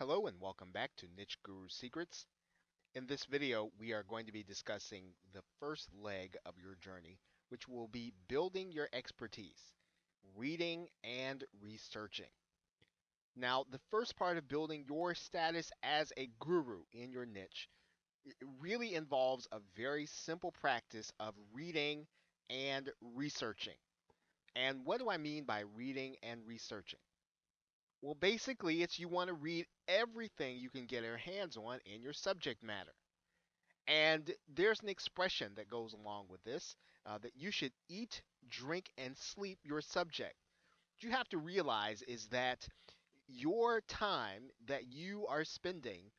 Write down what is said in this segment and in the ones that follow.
Hello and welcome back to Niche Guru Secrets. In this video, we are going to be discussing the first leg of your journey, which will be building your expertise, reading and researching. Now, the first part of building your status as a guru in your niche really involves a very simple practice of reading and researching. And what do I mean by reading and researching? Well, basically, it's you want to read everything you can get your hands on in your subject matter. And there's an expression that goes along with this uh, that you should eat, drink, and sleep your subject. What you have to realize is that your time that you are spending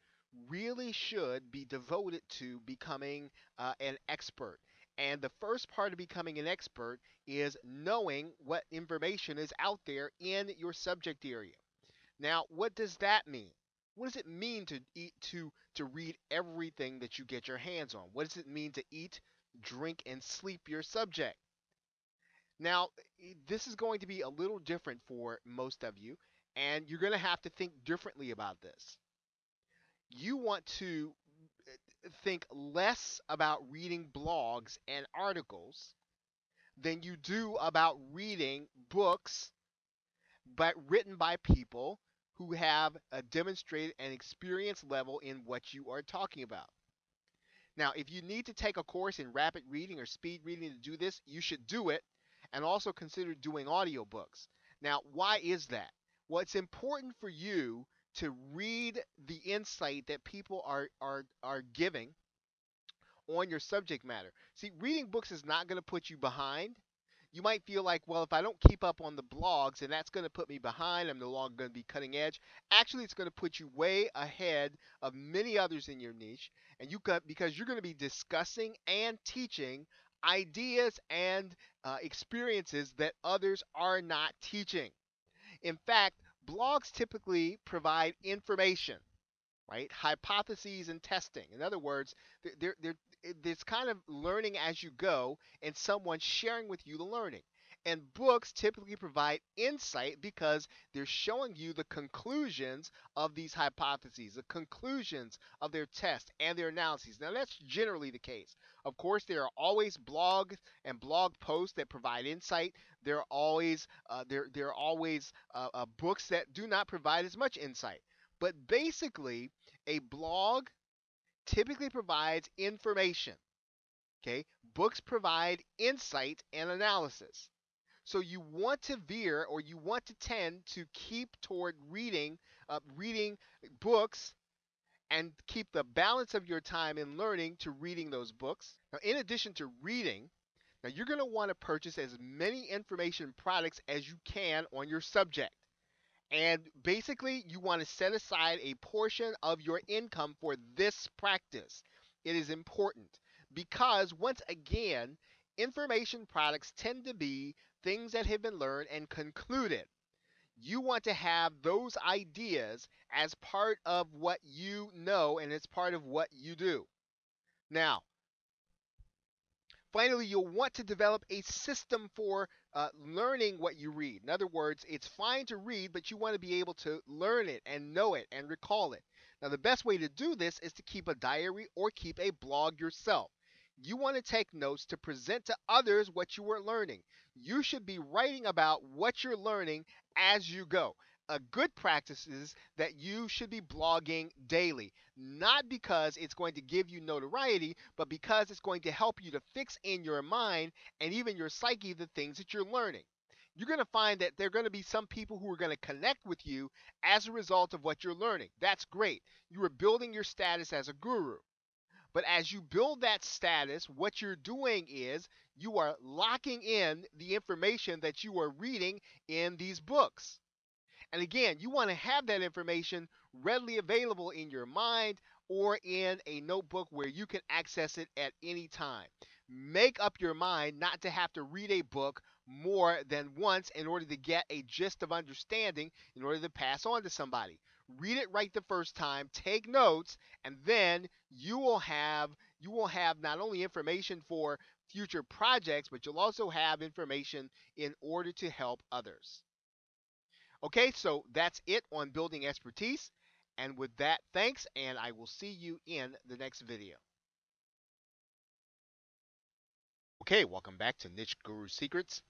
really should be devoted to becoming uh, an expert. And the first part of becoming an expert is knowing what information is out there in your subject area. Now, what does that mean? What does it mean to eat to to read everything that you get your hands on? What does it mean to eat, drink, and sleep your subject? Now, this is going to be a little different for most of you, and you're going to have to think differently about this. You want to uh, think less about reading blogs and articles than you do about reading books but written by people who have a demonstrated and experience level in what you are talking about. Now, if you need to take a course in rapid reading or speed reading to do this, you should do it and also consider doing audiobooks. Now, why is that? Well, it's important for you to read the insight that people are are are giving on your subject matter. See, reading books is not going to put you behind you might feel like, well, if I don't keep up on the blogs, and that's going to put me behind, I'm no longer going to be cutting edge. Actually, it's going to put you way ahead of many others in your niche, and you got because you're going to be discussing and teaching ideas and uh, experiences that others are not teaching. In fact, blogs typically provide information right? Hypotheses and testing. In other words, they're, they're, it's kind of learning as you go and someone sharing with you the learning. And books typically provide insight because they're showing you the conclusions of these hypotheses, the conclusions of their tests and their analyses. Now, that's generally the case. Of course, there are always blogs and blog posts that provide insight. There are always uh, there there are always uh, uh, books that do not provide as much insight. But basically, a blog typically provides information. Okay, books provide insight and analysis. So you want to veer or you want to tend to keep toward reading, uh, reading books and keep the balance of your time in learning to reading those books. Now, in addition to reading, now you're going to want to purchase as many information products as you can on your subject. And basically, you want to set aside a portion of your income for this practice. It is important because, once again, information products tend to be things that have been learned and concluded. You want to have those ideas as part of what you know and as part of what you do. Now, Finally, you'll want to develop a system for uh, learning what you read. In other words, it's fine to read, but you want to be able to learn it and know it and recall it. Now, the best way to do this is to keep a diary or keep a blog yourself. You want to take notes to present to others what you are learning. You should be writing about what you're learning as you go a good practice is that you should be blogging daily, not because it's going to give you notoriety, but because it's going to help you to fix in your mind and even your psyche the things that you're learning. You're going to find that there are going to be some people who are going to connect with you as a result of what you're learning. That's great. You are building your status as a guru. But as you build that status, what you're doing is you are locking in the information that you are reading in these books. And again, you want to have that information readily available in your mind or in a notebook where you can access it at any time. Make up your mind not to have to read a book more than once in order to get a gist of understanding in order to pass on to somebody. Read it right the first time, take notes, and then you will have you will have not only information for future projects, but you'll also have information in order to help others. Okay, so that's it on building expertise. And with that, thanks, and I will see you in the next video. Okay, welcome back to Niche Guru Secrets.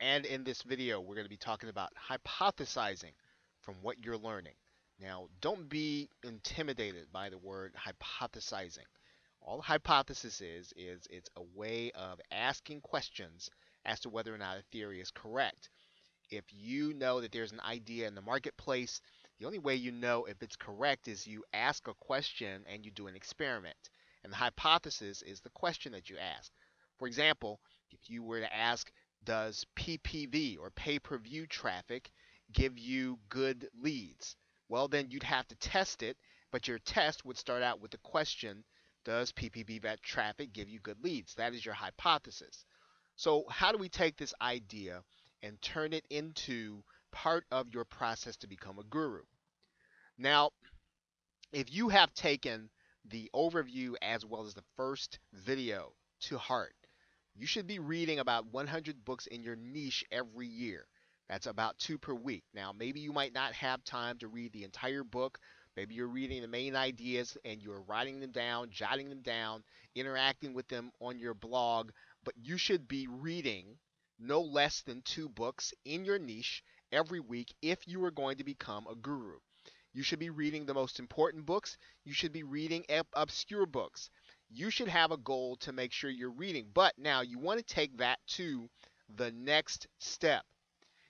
And in this video, we're going to be talking about hypothesizing from what you're learning. Now, don't be intimidated by the word hypothesizing. All hypothesis is, is it's a way of asking questions as to whether or not a theory is correct. If you know that there's an idea in the marketplace, the only way you know if it's correct is you ask a question and you do an experiment. And the hypothesis is the question that you ask. For example, if you were to ask, does PPV or pay per view traffic give you good leads? Well, then you'd have to test it, but your test would start out with the question, does PPV traffic give you good leads? That is your hypothesis. So, how do we take this idea and turn it into part of your process to become a guru? Now, if you have taken the overview as well as the first video to heart, you should be reading about 100 books in your niche every year. That's about two per week. Now, maybe you might not have time to read the entire book. Maybe you're reading the main ideas and you're writing them down, jotting them down, interacting with them on your blog, but you should be reading no less than two books in your niche every week if you are going to become a guru. You should be reading the most important books. You should be reading obscure books you should have a goal to make sure you're reading. But now you want to take that to the next step.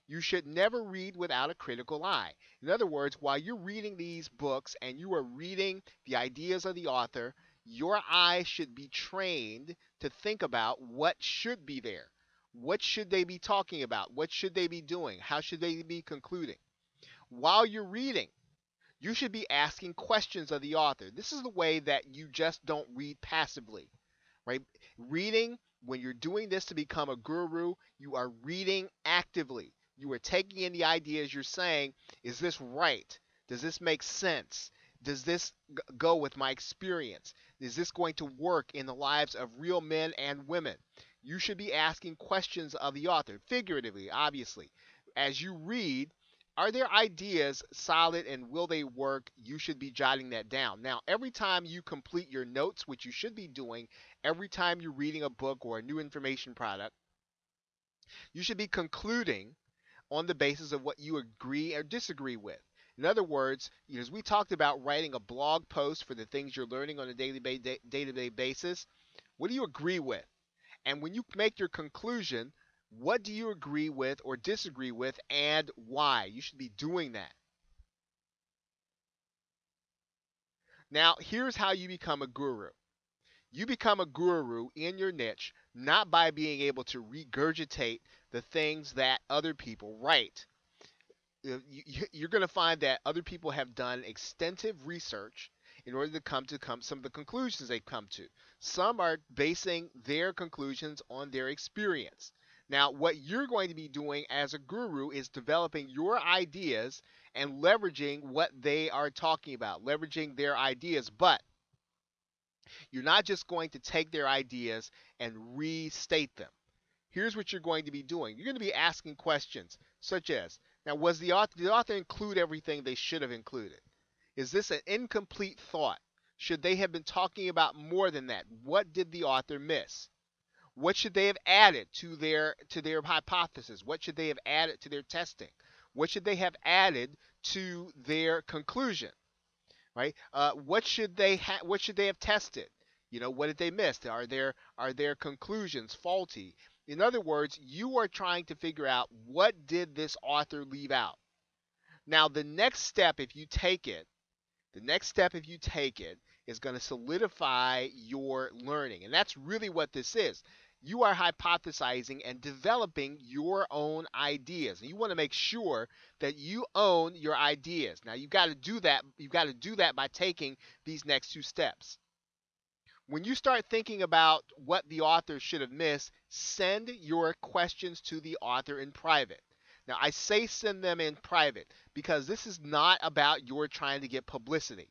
You should never read without a critical eye. In other words, while you're reading these books and you are reading the ideas of the author, your eye should be trained to think about what should be there. What should they be talking about? What should they be doing? How should they be concluding? While you're reading, you should be asking questions of the author. This is the way that you just don't read passively, right? Reading, when you're doing this to become a guru, you are reading actively. You are taking in the ideas you're saying, is this right? Does this make sense? Does this go with my experience? Is this going to work in the lives of real men and women? You should be asking questions of the author, figuratively, obviously. As you read, are their ideas solid and will they work? You should be jotting that down. Now, every time you complete your notes, which you should be doing every time you're reading a book or a new information product, you should be concluding on the basis of what you agree or disagree with. In other words, as we talked about writing a blog post for the things you're learning on a daily day-to-day basis, what do you agree with? And when you make your conclusion, what do you agree with or disagree with and why? You should be doing that. Now, here's how you become a guru. You become a guru in your niche not by being able to regurgitate the things that other people write. You're going to find that other people have done extensive research in order to come to come some of the conclusions they've come to. Some are basing their conclusions on their experience. Now, what you're going to be doing as a guru is developing your ideas and leveraging what they are talking about, leveraging their ideas. But you're not just going to take their ideas and restate them. Here's what you're going to be doing you're going to be asking questions such as Now, was the author, did the author include everything they should have included? Is this an incomplete thought? Should they have been talking about more than that? What did the author miss? What should they have added to their to their hypothesis? What should they have added to their testing? What should they have added to their conclusion? Right? Uh, what should they ha- what should they have tested? You know, what did they miss? Are their are their conclusions faulty? In other words, you are trying to figure out what did this author leave out. Now, the next step, if you take it, the next step, if you take it, is going to solidify your learning. And that's really what this is you are hypothesizing and developing your own ideas. And you want to make sure that you own your ideas. Now you've got to do that. You've got to do that by taking these next two steps. When you start thinking about what the author should have missed, send your questions to the author in private. Now, I say send them in private because this is not about your trying to get publicity.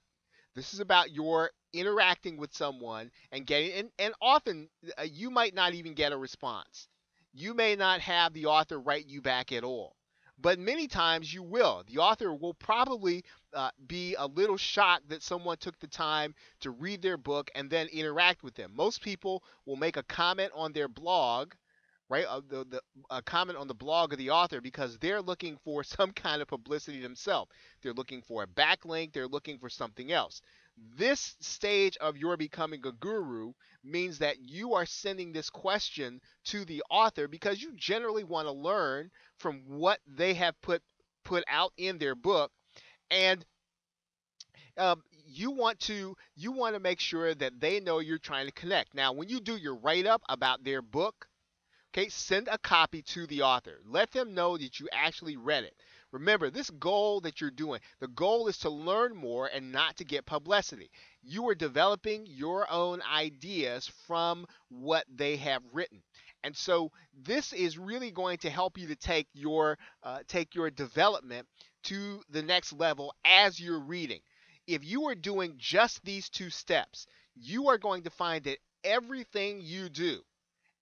This is about your interacting with someone and getting, and, and often uh, you might not even get a response. You may not have the author write you back at all. but many times you will. The author will probably uh, be a little shocked that someone took the time to read their book and then interact with them. Most people will make a comment on their blog right? Uh, the, the a comment on the blog of the author because they're looking for some kind of publicity themselves. They're looking for a backlink. They're looking for something else. This stage of your becoming a guru means that you are sending this question to the author because you generally want to learn from what they have put put out in their book, and um, you want to you want to make sure that they know you're trying to connect. Now, when you do your write up about their book, okay, send a copy to the author. Let them know that you actually read it. Remember, this goal that you're doing, the goal is to learn more and not to get publicity. You are developing your own ideas from what they have written. And so this is really going to help you to take your uh, take your development to the next level as you're reading. If you are doing just these two steps, you are going to find that everything you do,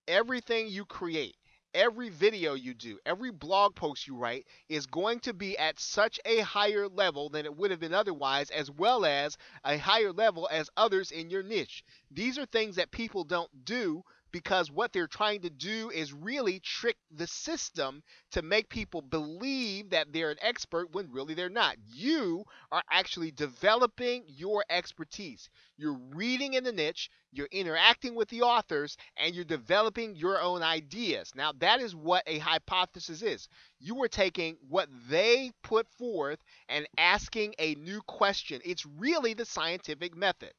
everything you create, every video you do, every blog post you write is going to be at such a higher level than it would have been otherwise, as well as a higher level as others in your niche. These are things that people don't do because what they're trying to do is really trick the system to make people believe that they're an expert when really they're not. You are actually developing your expertise. You're reading in the niche, you're interacting with the authors, and you're developing your own ideas. Now, that is what a hypothesis is. You are taking what they put forth and asking a new question. It's really the scientific method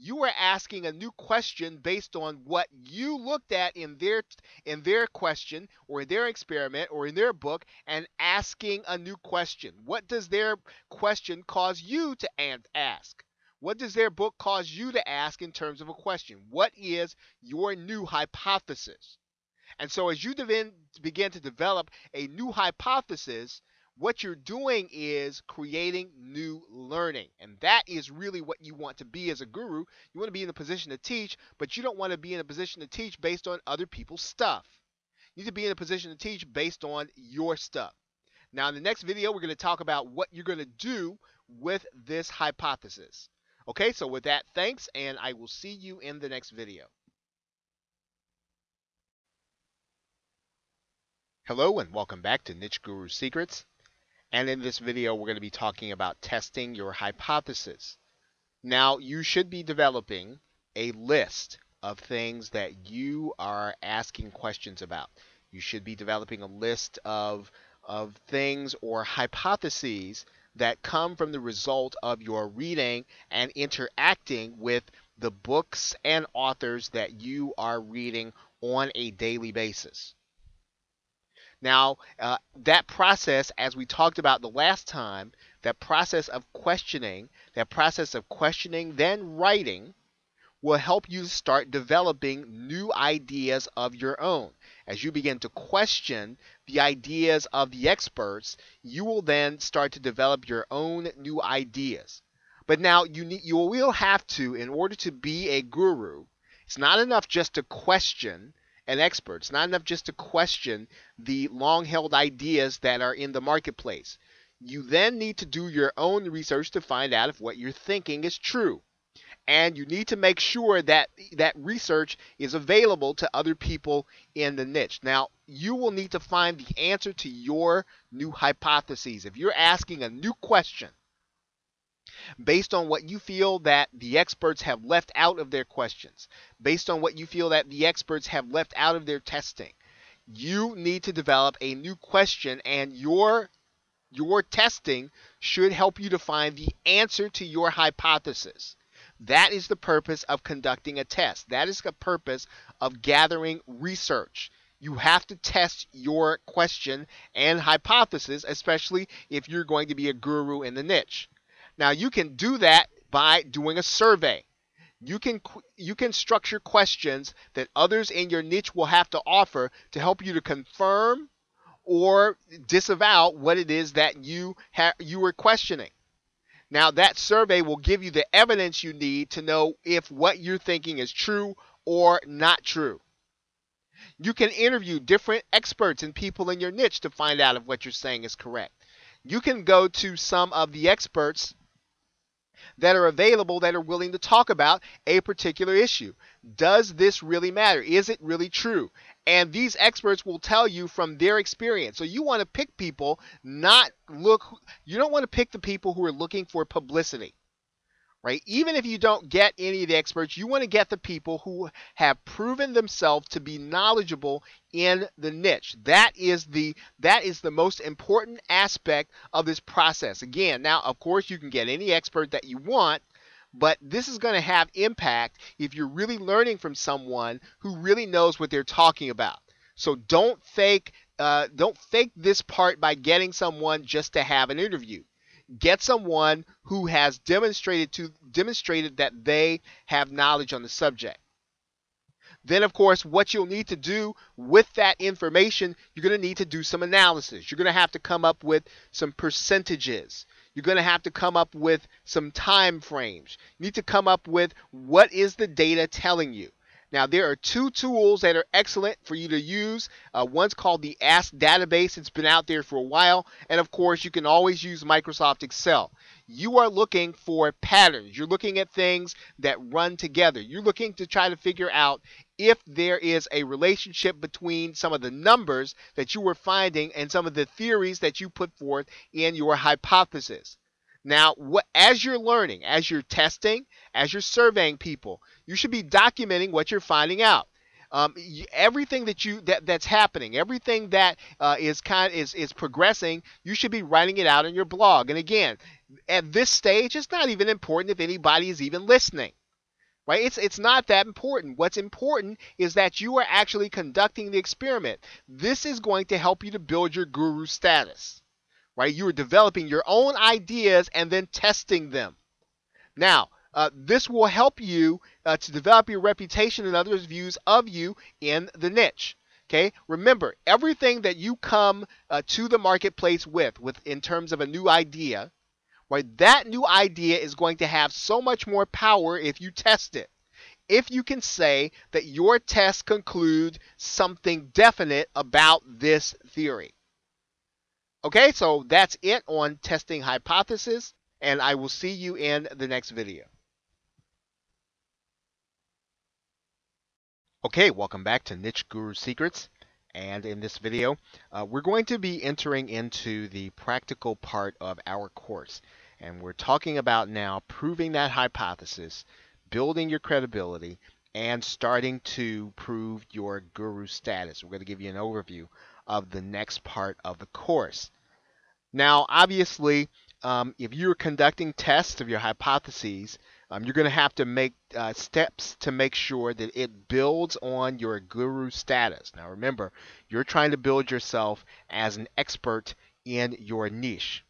you are asking a new question based on what you looked at in their in their question or in their experiment or in their book and asking a new question. What does their question cause you to ask? What does their book cause you to ask in terms of a question? What is your new hypothesis? And so as you begin to develop a new hypothesis what you're doing is creating new learning. And that is really what you want to be as a guru. You want to be in a position to teach, but you don't want to be in a position to teach based on other people's stuff. You need to be in a position to teach based on your stuff. Now, in the next video, we're going to talk about what you're going to do with this hypothesis. Okay, so with that, thanks, and I will see you in the next video. Hello, and welcome back to Niche Guru Secrets. And in this video, we're going to be talking about testing your hypothesis. Now, you should be developing a list of things that you are asking questions about. You should be developing a list of, of things or hypotheses that come from the result of your reading and interacting with the books and authors that you are reading on a daily basis. Now, uh, that process, as we talked about the last time, that process of questioning, that process of questioning, then writing, will help you start developing new ideas of your own. As you begin to question the ideas of the experts, you will then start to develop your own new ideas. But now you need, you will have to, in order to be a guru, it's not enough just to question and experts. Not enough just to question the long held ideas that are in the marketplace. You then need to do your own research to find out if what you're thinking is true. And you need to make sure that that research is available to other people in the niche. Now, you will need to find the answer to your new hypotheses. If you're asking a new question, based on what you feel that the experts have left out of their questions, based on what you feel that the experts have left out of their testing. You need to develop a new question and your your testing should help you to find the answer to your hypothesis. That is the purpose of conducting a test. That is the purpose of gathering research. You have to test your question and hypothesis, especially if you're going to be a guru in the niche. Now you can do that by doing a survey. You can you can structure questions that others in your niche will have to offer to help you to confirm or disavow what it is that you ha- you were questioning. Now that survey will give you the evidence you need to know if what you're thinking is true or not true. You can interview different experts and people in your niche to find out if what you're saying is correct. You can go to some of the experts that are available that are willing to talk about a particular issue. Does this really matter? Is it really true? And these experts will tell you from their experience. So you want to pick people, not look, you don't want to pick the people who are looking for publicity right? Even if you don't get any of the experts, you want to get the people who have proven themselves to be knowledgeable in the niche. That is the that is the most important aspect of this process. Again, now of course you can get any expert that you want, but this is going to have impact if you're really learning from someone who really knows what they're talking about. So don't fake uh, don't fake this part by getting someone just to have an interview get someone who has demonstrated to demonstrated that they have knowledge on the subject. Then, of course, what you'll need to do with that information, you're going to need to do some analysis. You're going to have to come up with some percentages. You're going to have to come up with some time frames. You need to come up with what is the data telling you. Now, there are two tools that are excellent for you to use. Uh, one's called the Access database. It's been out there for a while. And of course, you can always use Microsoft Excel. You are looking for patterns. You're looking at things that run together. You're looking to try to figure out if there is a relationship between some of the numbers that you were finding and some of the theories that you put forth in your hypothesis. Now, what, as you're learning, as you're testing, as you're surveying people, you should be documenting what you're finding out. Um, everything that you that that's happening, everything that uh, is kind is is progressing, you should be writing it out in your blog. And again, at this stage, it's not even important if anybody is even listening. Right? It's it's not that important. What's important is that you are actually conducting the experiment. This is going to help you to build your guru status right? You are developing your own ideas and then testing them. Now, uh, this will help you uh, to develop your reputation and others' views of you in the niche. Okay, remember everything that you come uh, to the marketplace with, with in terms of a new idea, right? That new idea is going to have so much more power if you test it. If you can say that your test conclude something definite about this theory. Okay, so that's it on testing hypothesis, and I will see you in the next video. Okay, welcome back to Niche Guru Secrets. And in this video, uh, we're going to be entering into the practical part of our course. And we're talking about now proving that hypothesis, building your credibility, and starting to prove your guru status. We're going to give you an overview of the next part of the course. Now, obviously, um, if you're conducting tests of your hypotheses, um, you're going to have to make uh, steps to make sure that it builds on your guru status. Now, remember, you're trying to build yourself as an expert in your niche.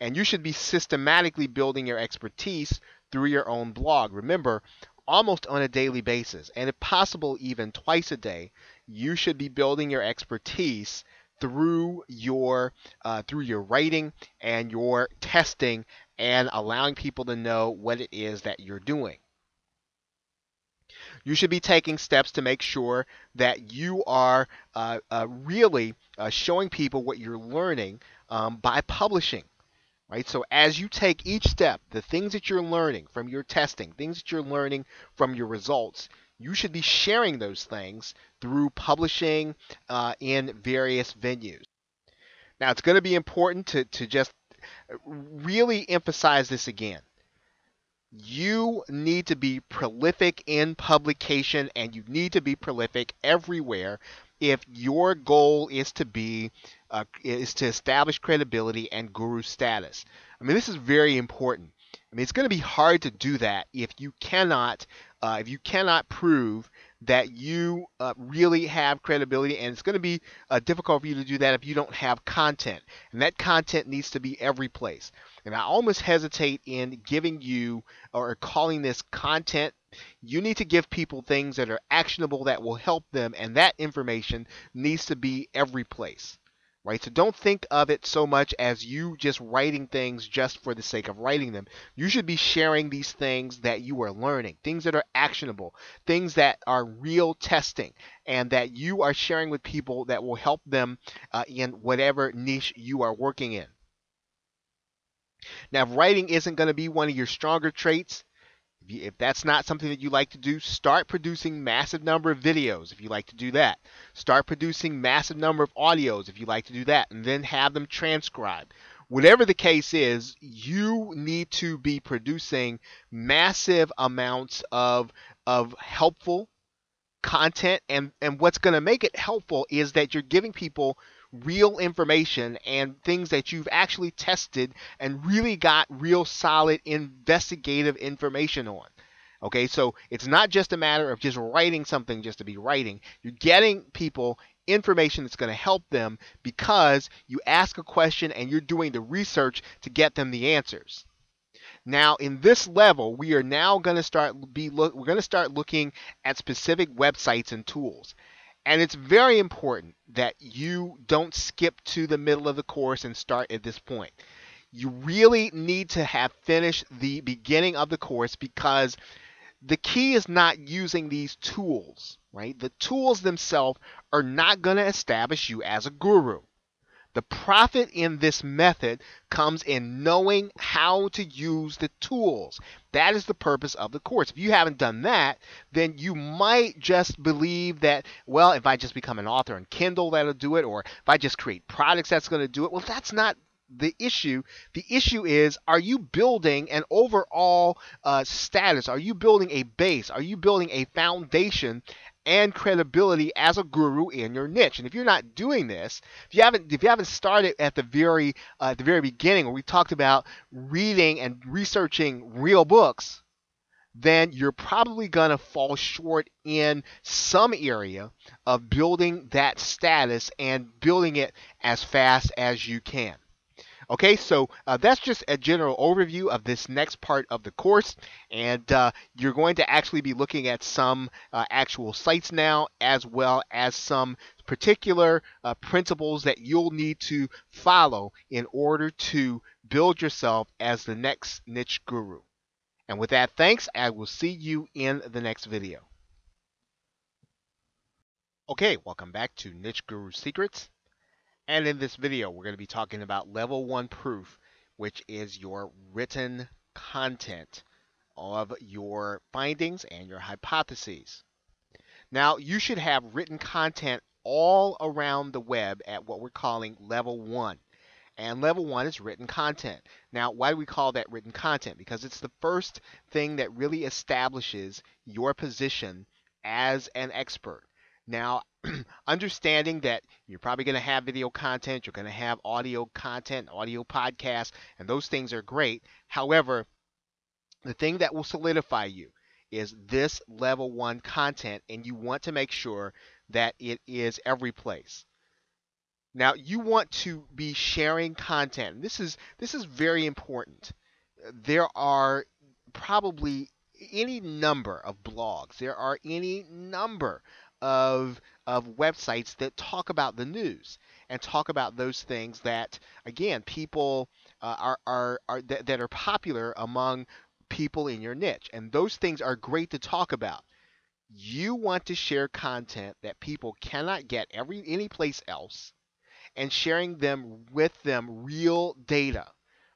And you should be systematically building your expertise through your own blog. Remember, almost on a daily basis, and if possible, even twice a day, you should be building your expertise through your uh, through your writing and your testing and allowing people to know what it is that you're doing. You should be taking steps to make sure that you are uh, uh, really uh, showing people what you're learning um, by publishing. Right? So as you take each step, the things that you're learning from your testing, things that you're learning from your results, you should be sharing those things through publishing uh, in various venues. Now, it's going to be important to, to just really emphasize this again. You need to be prolific in publication and you need to be prolific everywhere if your goal is to be uh, is to establish credibility and guru status. I mean, this is very important. I mean, it's going to be hard to do that if you cannot uh, if you cannot prove that you uh, really have credibility, and it's going to be uh, difficult for you to do that if you don't have content, and that content needs to be every place. And I almost hesitate in giving you or calling this content. You need to give people things that are actionable that will help them, and that information needs to be every place. Right? So don't think of it so much as you just writing things just for the sake of writing them. You should be sharing these things that you are learning, things that are actionable, things that are real testing, and that you are sharing with people that will help them uh, in whatever niche you are working in. Now, if writing isn't going to be one of your stronger traits, if, that's not something that you like to do, start producing massive number of videos if you like to do that. Start producing massive number of audios if you like to do that, and then have them transcribed. Whatever the case is, you need to be producing massive amounts of of helpful content and and what's going to make it helpful is that you're giving people real information and things that you've actually tested and really got real solid investigative information on. Okay, so it's not just a matter of just writing something just to be writing. You're getting people information that's going to help them because you ask a question and you're doing the research to get them the answers. Now, in this level, we are now going to start be look, we're going to start looking at specific websites and tools. And it's very important that you don't skip to the middle of the course and start at this point. You really need to have finished the beginning of the course because the key is not using these tools, right? The tools themselves are not going to establish you as a guru. The profit in this method comes in knowing how to use the tools. That is the purpose of the course. If you haven't done that, then you might just believe that, well, if I just become an author on Kindle, that'll do it, or if I just create products, that's going to do it. Well, that's not the issue. The issue is are you building an overall uh, status? Are you building a base? Are you building a foundation and credibility as a guru in your niche. And if you're not doing this, if you haven't if you haven't started at the very uh, at the very beginning where we talked about reading and researching real books, then you're probably going to fall short in some area of building that status and building it as fast as you can. Okay, so uh, that's just a general overview of this next part of the course, and uh, you're going to actually be looking at some uh, actual sites now, as well as some particular uh, principles that you'll need to follow in order to build yourself as the next niche guru. And with that, thanks. I will see you in the next video. Okay, welcome back to Niche Guru Secrets. And in this video, we're going to be talking about level one proof, which is your written content of your findings and your hypotheses. Now, you should have written content all around the web at what we're calling level one. And level one is written content. Now, why do we call that written content? Because it's the first thing that really establishes your position as an expert. Now, understanding that you're probably going to have video content, you're going to have audio content, audio podcasts, and those things are great. However, the thing that will solidify you is this level one content, and you want to make sure that it is every place. Now, you want to be sharing content. This is this is very important. There are probably any number of blogs. There are any number of of websites that talk about the news and talk about those things that again people uh, are are, are that, that are popular among people in your niche. And those things are great to talk about. You want to share content that people cannot get every any place else and sharing them with them real data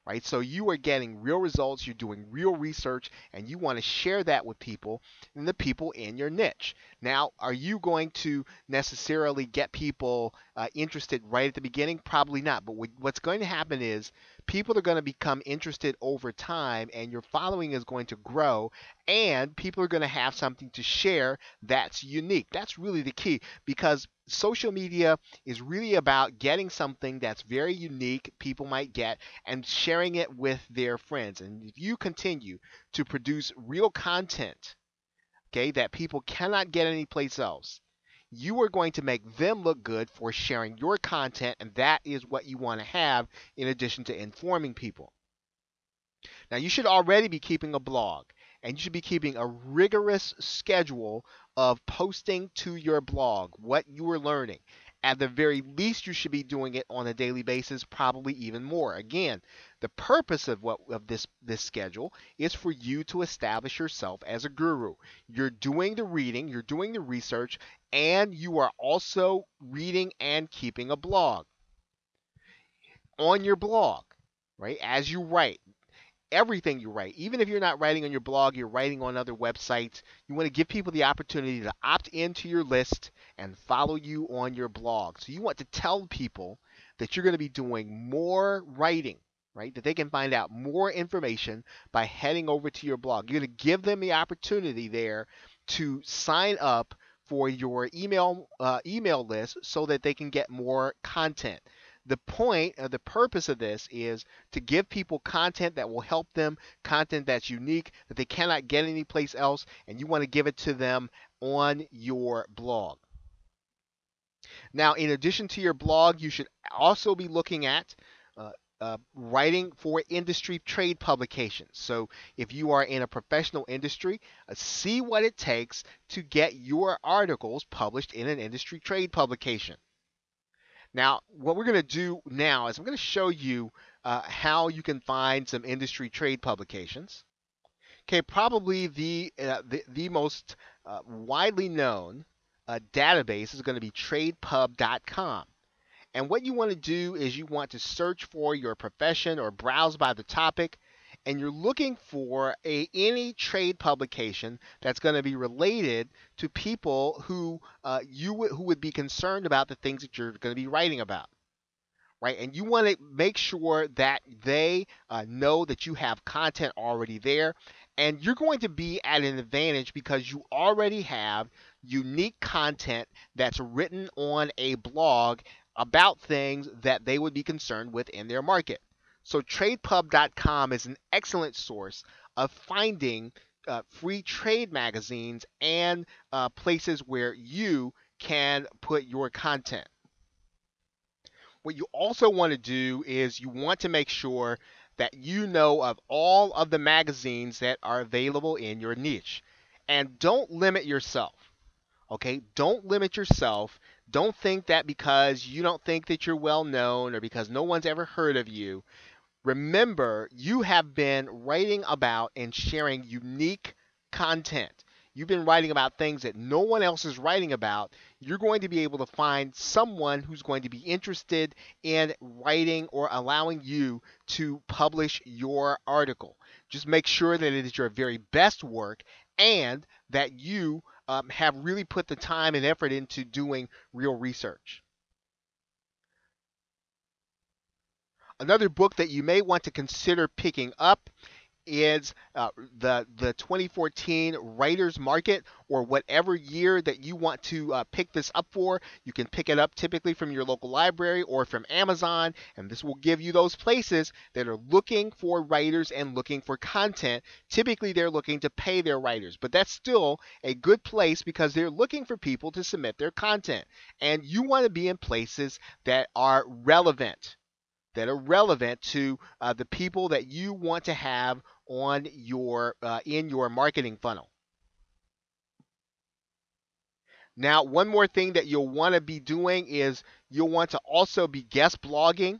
right? So you are getting real results, you're doing real research, and you want to share that with people and the people in your niche. Now, are you going to necessarily get people uh, interested right at the beginning? Probably not. But what's going to happen is people are going to become interested over time, and your following is going to grow, and people are going to have something to share that's unique. That's really the key because social media is really about getting something that's very unique people might get and sharing it with their friends. And if you continue to produce real content, okay, that people cannot get anyplace else, you are going to make them look good for sharing your content, and that is what you want to have in addition to informing people. Now, you should already be keeping a blog, and you should be keeping a rigorous schedule of posting to your blog what you are learning at the very least, you should be doing it on a daily basis, probably even more. Again, the purpose of what of this this schedule is for you to establish yourself as a guru. You're doing the reading, you're doing the research, and you are also reading and keeping a blog. On your blog, right? As you write, everything you write, even if you're not writing on your blog, you're writing on other websites, you want to give people the opportunity to opt into your list and follow you on your blog. So you want to tell people that you're going to be doing more writing, right? That they can find out more information by heading over to your blog. You're going to give them the opportunity there to sign up for your email uh, email list so that they can get more content the point, uh, the purpose of this is to give people content that will help them, content that's unique, that they cannot get anyplace else, and you want to give it to them on your blog. Now, in addition to your blog, you should also be looking at uh, uh, writing for industry trade publications. So, if you are in a professional industry, uh, see what it takes to get your articles published in an industry trade publication. Now, what we're going to do now is I'm going to show you uh, how you can find some industry trade publications. Okay, probably the uh, the, the, most uh, widely known uh, database is going to be tradepub.com. And what you want to do is you want to search for your profession or browse by the topic and you're looking for a any trade publication that's going to be related to people who uh, you w- who would be concerned about the things that you're going to be writing about right? And you want to make sure that they uh, know that you have content already there and you're going to be at an advantage because you already have unique content that's written on a blog about things that they would be concerned with in their market so tradepub.com is an excellent source of finding uh, free trade magazines and uh, places where you can put your content. What you also want to do is you want to make sure that you know of all of the magazines that are available in your niche. And don't limit yourself. Okay? Don't limit yourself. Don't think that because you don't think that you're well known or because no one's ever heard of you, Remember, you have been writing about and sharing unique content. You've been writing about things that no one else is writing about. You're going to be able to find someone who's going to be interested in writing or allowing you to publish your article. Just make sure that it is your very best work and that you um, have really put the time and effort into doing real research. Another book that you may want to consider picking up is uh, the the 2014 writers market or whatever year that you want to uh, pick this up for you can pick it up typically from your local library or from amazon and this will give you those places that are looking for writers and looking for content. Typically they're looking to pay their writers but that's still a good place because they're looking for people to submit their content and you want to be in places that are relevant that are relevant to uh, the people that you want to have on your uh, in your marketing funnel. Now, one more thing that you'll want to be doing is you'll want to also be guest blogging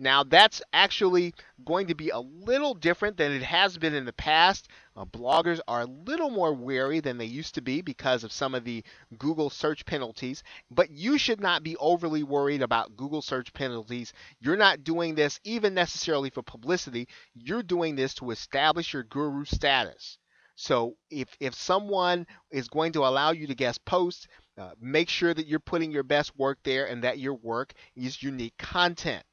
now, that's actually going to be a little different than it has been in the past. Uh, bloggers are a little more wary than they used to be because of some of the Google search penalties, but you should not be overly worried about Google search penalties. You're not doing this even necessarily for publicity, you're doing this to establish your guru status. So if, if someone is going to allow you to guest post, uh, make sure that you're putting your best work there and that your work is unique content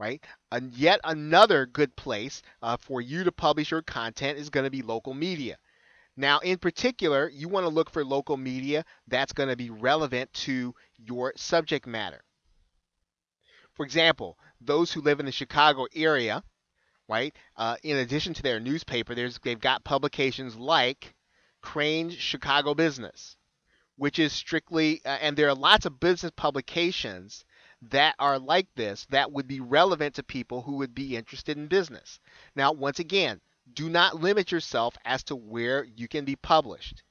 right? And yet another good place uh, for you to publish your content is going to be local media. Now, in particular, you want to look for local media that's going to be relevant to your subject matter. For example, those who live in the Chicago area, right? Uh, in addition to their newspaper, there's they've got publications like Crain's Chicago Business, which is strictly, uh, and there are lots of business publications that are like this that would be relevant to people who would be interested in business. Now, once again, do not limit yourself as to where you can be published.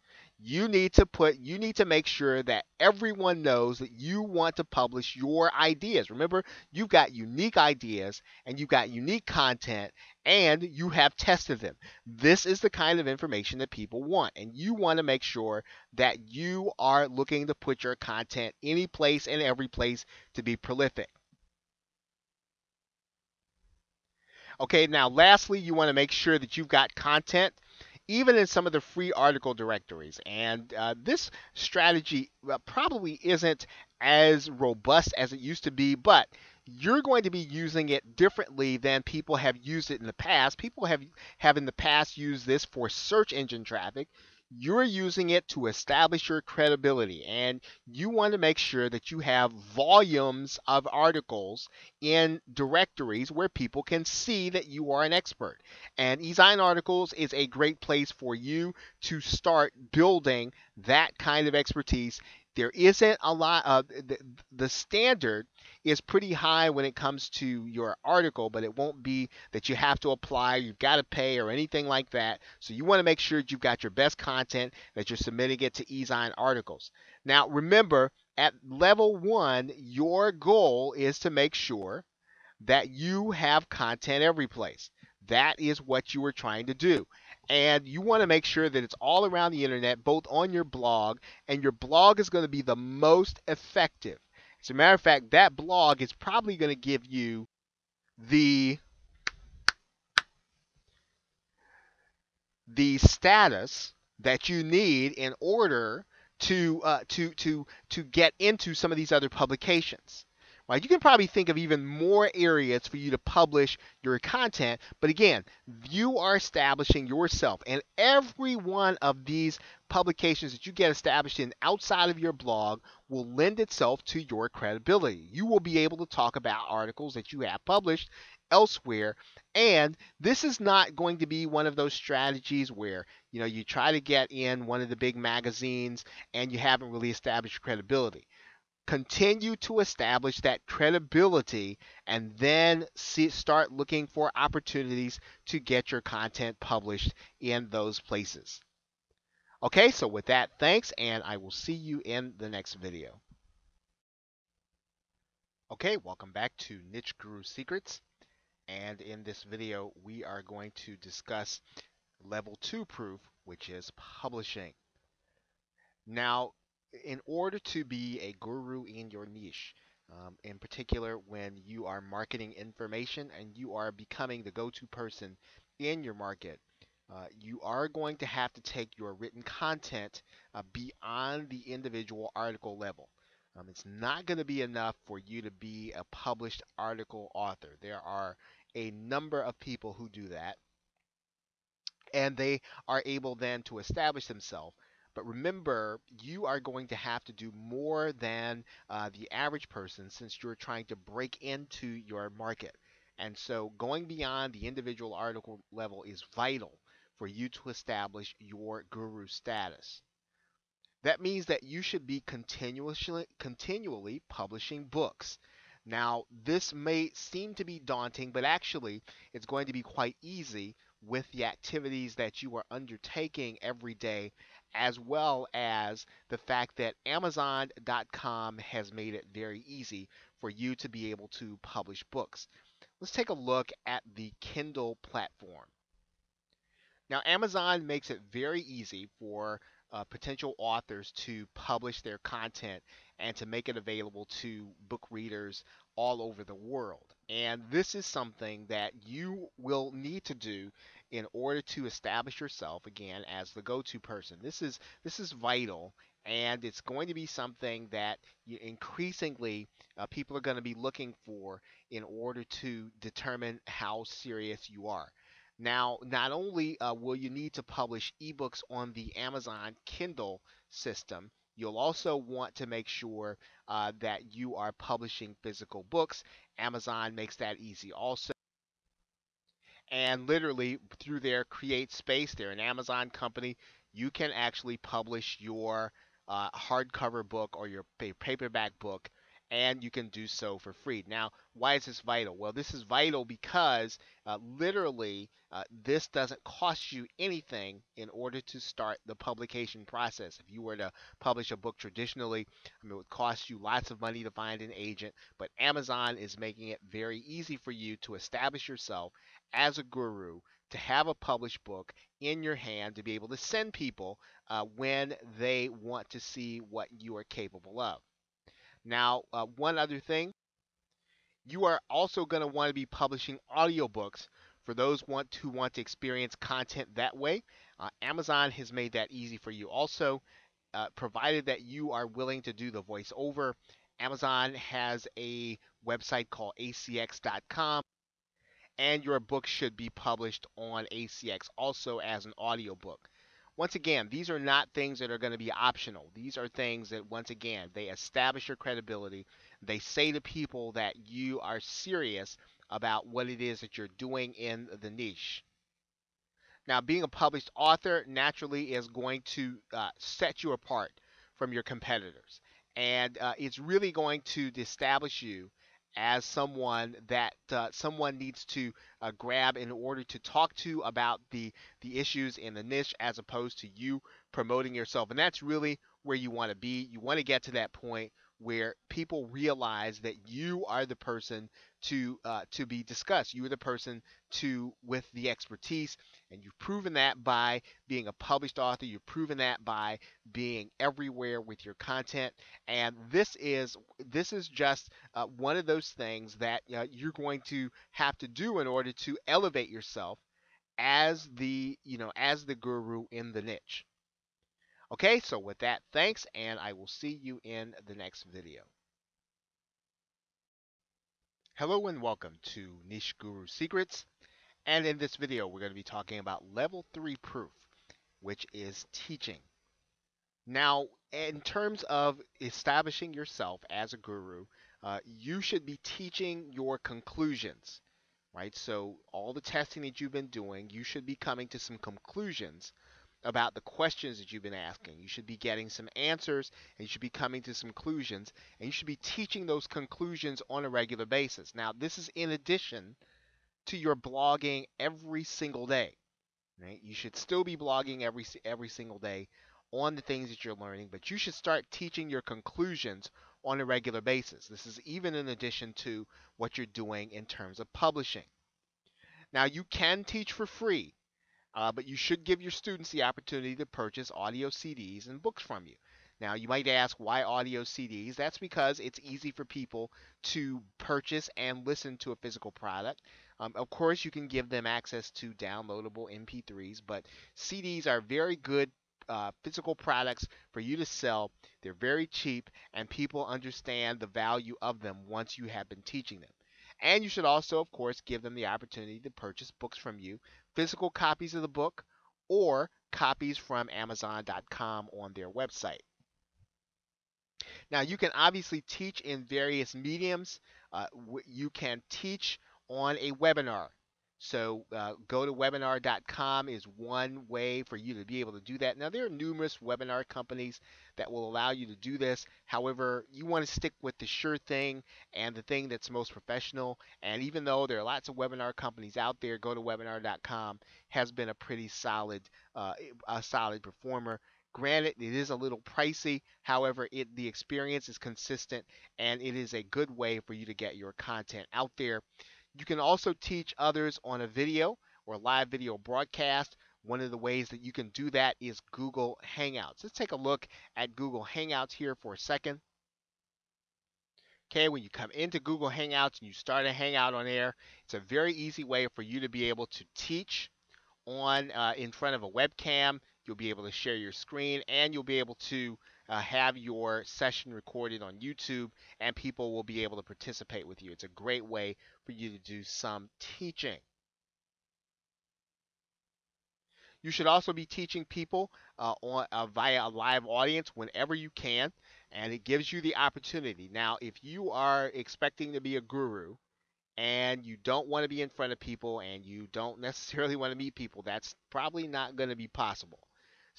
You need to put you need to make sure that everyone knows that you want to publish your ideas. Remember you've got unique ideas and you've got unique content and you have tested them. This is the kind of information that people want and you want to make sure that you are looking to put your content any place and every place to be prolific. Okay now lastly you want to make sure that you've got content even in some of the free article directories. And uh, this strategy uh, probably isn't as robust as it used to be, but you're going to be using it differently than people have used it in the past. People have have in the past used this for search engine traffic you're using it to establish your credibility and you want to make sure that you have volumes of articles in directories where people can see that you are an expert. And eZine Articles is a great place for you to start building that kind of expertise there isn't a lot of eh, the, the standard is pretty high when it comes to your article, but it won't be that you have to apply, you've got to pay, or anything like that. So you want to make sure you've got your best content, that you're submitting it to eZine articles. Now, remember, at level one, your goal is to make sure that you have content every place. That is what you are trying to do and you want to make sure that it's all around the internet, both on your blog, and your blog is going to be the most effective. As a matter of fact, that blog is probably going to give you the the status that you need in order to uh, to to to get into some of these other publications right? You can probably think of even more areas for you to publish your content, but again, you are establishing yourself, and every one of these publications that you get established in outside of your blog will lend itself to your credibility. You will be able to talk about articles that you have published elsewhere and this is not going to be one of those strategies where you know you try to get in one of the big magazines and you haven't really established credibility continue to establish that credibility and then see, start looking for opportunities to get your content published in those places. Okay, so with that, thanks, and I will see you in the next video. Okay, welcome back to Niche Guru Secrets. And in this video, we are going to discuss level two proof, which is publishing. Now, in order to be a guru in your niche, um, in particular when you are marketing information and you are becoming the go to person in your market, uh, you are going to have to take your written content uh, beyond the individual article level. Um, it's not going to be enough for you to be a published article author. There are a number of people who do that, and they are able then to establish themselves but remember, you are going to have to do more than uh, the average person since you're trying to break into your market. And so going beyond the individual article level is vital for you to establish your guru status. That means that you should be continuously continually publishing books. Now, this may seem to be daunting, but actually it's going to be quite easy with the activities that you are undertaking every day as well as the fact that Amazon.com has made it very easy for you to be able to publish books. Let's take a look at the Kindle platform. Now, Amazon makes it very easy for uh, potential authors to publish their content and to make it available to book readers all over the world. And this is something that you will need to do in order to establish yourself again as the go-to person. This is this is vital and it's going to be something that you, increasingly uh, people are going to be looking for in order to determine how serious you are. Now, not only uh, will you need to publish ebooks on the Amazon Kindle system, you'll also want to make sure uh, that you are publishing physical books. Amazon makes that easy also and literally through their CreateSpace they're an amazon company you can actually publish your uh, hardcover book or your paperback book and you can do so for free. Now, why is this vital? Well, this is vital because uh, literally uh, this doesn't cost you anything in order to start the publication process. If you were to publish a book traditionally, I mean, it would cost you lots of money to find an agent, but Amazon is making it very easy for you to establish yourself as a guru to have a published book in your hand to be able to send people uh, when they want to see what you are capable of. Now, uh, one other thing, you are also going to want to be publishing audiobooks for those want who want to experience content that way. Uh, Amazon has made that easy for you. Also, uh, provided that you are willing to do the voiceover, Amazon has a website called acx.com and your book should be published on ACX also as an audiobook. Once again, these are not things that are going to be optional. These are things that, once again, they establish your credibility. They say to people that you are serious about what it is that you're doing in the niche. Now, being a published author naturally is going to uh, set you apart from your competitors. And uh, it's really going to establish you as someone that uh, someone needs to uh, grab in order to talk to about the the issues in the niche as opposed to you promoting yourself. And that's really where you want to be. You want to get to that point where people realize that you are the person to uh, to be discussed. You are the person to with the expertise, and you've proven that by being a published author. You've proven that by being everywhere with your content. And this is this is just uh, one of those things that uh, you're going to have to do in order to elevate yourself as the you know as the guru in the niche. Okay, so with that, thanks, and I will see you in the next video. Hello and welcome to Niche Guru Secrets. And in this video, we're going to be talking about level 3 proof, which is teaching. Now, in terms of establishing yourself as a guru, uh, you should be teaching your conclusions, right? So, all the testing that you've been doing, you should be coming to some conclusions about the questions that you've been asking. You should be getting some answers and you should be coming to some conclusions and you should be teaching those conclusions on a regular basis. Now, this is in addition to your blogging every single day. Right? You should still be blogging every every single day on the things that you're learning, but you should start teaching your conclusions on a regular basis. This is even in addition to what you're doing in terms of publishing. Now, you can teach for free uh, but you should give your students the opportunity to purchase audio CDs and books from you. Now, you might ask why audio CDs? That's because it's easy for people to purchase and listen to a physical product. Um, of course, you can give them access to downloadable MP3s, but CDs are very good uh, physical products for you to sell. They're very cheap, and people understand the value of them once you have been teaching them. And you should also, of course, give them the opportunity to purchase books from you, physical copies of the book, or copies from Amazon.com on their website. Now, you can obviously teach in various mediums. Uh, you can teach on a webinar. So uh, GoToWebinar.com is one way for you to be able to do that. Now there are numerous webinar companies that will allow you to do this. However, you want to stick with the sure thing and the thing that's most professional. And even though there are lots of webinar companies out there, GoToWebinar.com has been a pretty solid, uh, a solid performer. Granted, it is a little pricey. However, it the experience is consistent and it is a good way for you to get your content out there. You can also teach others on a video or live video broadcast. One of the ways that you can do that is Google Hangouts. Let's take a look at Google Hangouts here for a second. Okay, when you come into Google Hangouts and you start a Hangout on air, it's a very easy way for you to be able to teach on uh, in front of a webcam. You'll be able to share your screen and you'll be able to uh, have your session recorded on YouTube and people will be able to participate with you. It's a great way for you to do some teaching. You should also be teaching people uh, on uh, via a live audience whenever you can, and it gives you the opportunity. Now, if you are expecting to be a guru and you don't want to be in front of people and you don't necessarily want to meet people, that's probably not going to be possible.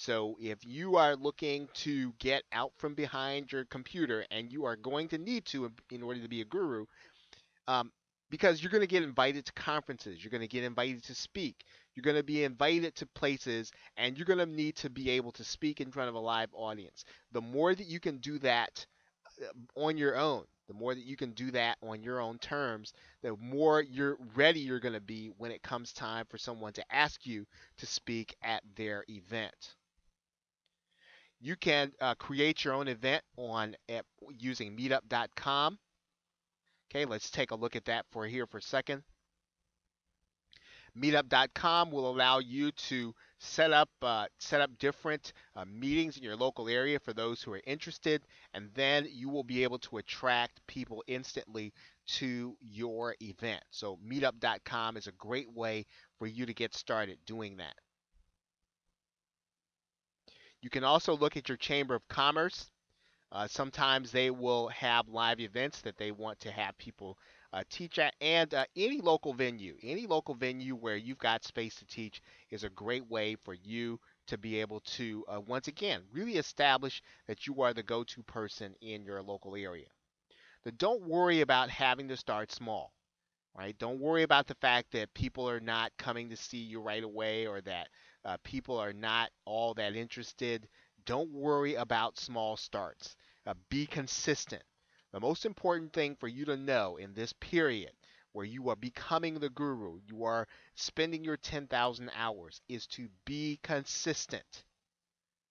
So if you are looking to get out from behind your computer, and you are going to need to in order to be a guru, um, because you're going to get invited to conferences, you're going to get invited to speak, you're going to be invited to places, and you're going to need to be able to speak in front of a live audience. The more that you can do that uh, on your own, the more that you can do that on your own terms, the more you're ready you're going to be when it comes time for someone to ask you to speak at their event. You can uh, create your own event on at, using meetup.com. Okay, let's take a look at that for here for a second. Meetup.com will allow you to set up uh, set up different uh, meetings in your local area for those who are interested, and then you will be able to attract people instantly to your event. So Meetup.com is a great way for you to get started doing that. You can also look at your Chamber of Commerce. Uh, sometimes they will have live events that they want to have people uh, teach at, and uh, any local venue, any local venue where you've got space to teach is a great way for you to be able to, uh, once again, really establish that you are the go to person in your local area. But don't worry about having to start small. Right? Don't worry about the fact that people are not coming to see you right away or that uh, people are not all that interested. Don't worry about small starts. Uh, be consistent. The most important thing for you to know in this period where you are becoming the guru, you are spending your 10,000 hours, is to be consistent.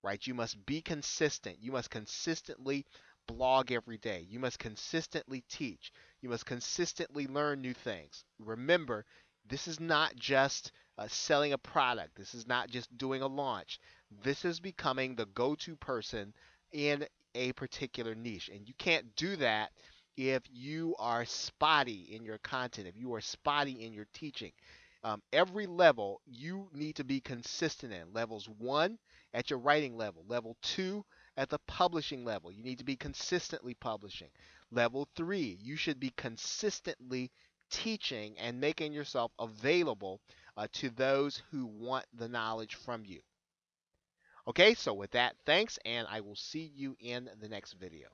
Right? You must be consistent. You must consistently blog every day. You must consistently teach. You must consistently learn new things. Remember, this is not just uh, selling a product. This is not just doing a launch. This is becoming the go to person in a particular niche. And you can't do that if you are spotty in your content, if you are spotty in your teaching. Um, every level you need to be consistent in. Levels one at your writing level, level two at the publishing level. You need to be consistently publishing. Level three, you should be consistently teaching and making yourself available uh, to those who want the knowledge from you. Okay, so with that, thanks, and I will see you in the next video.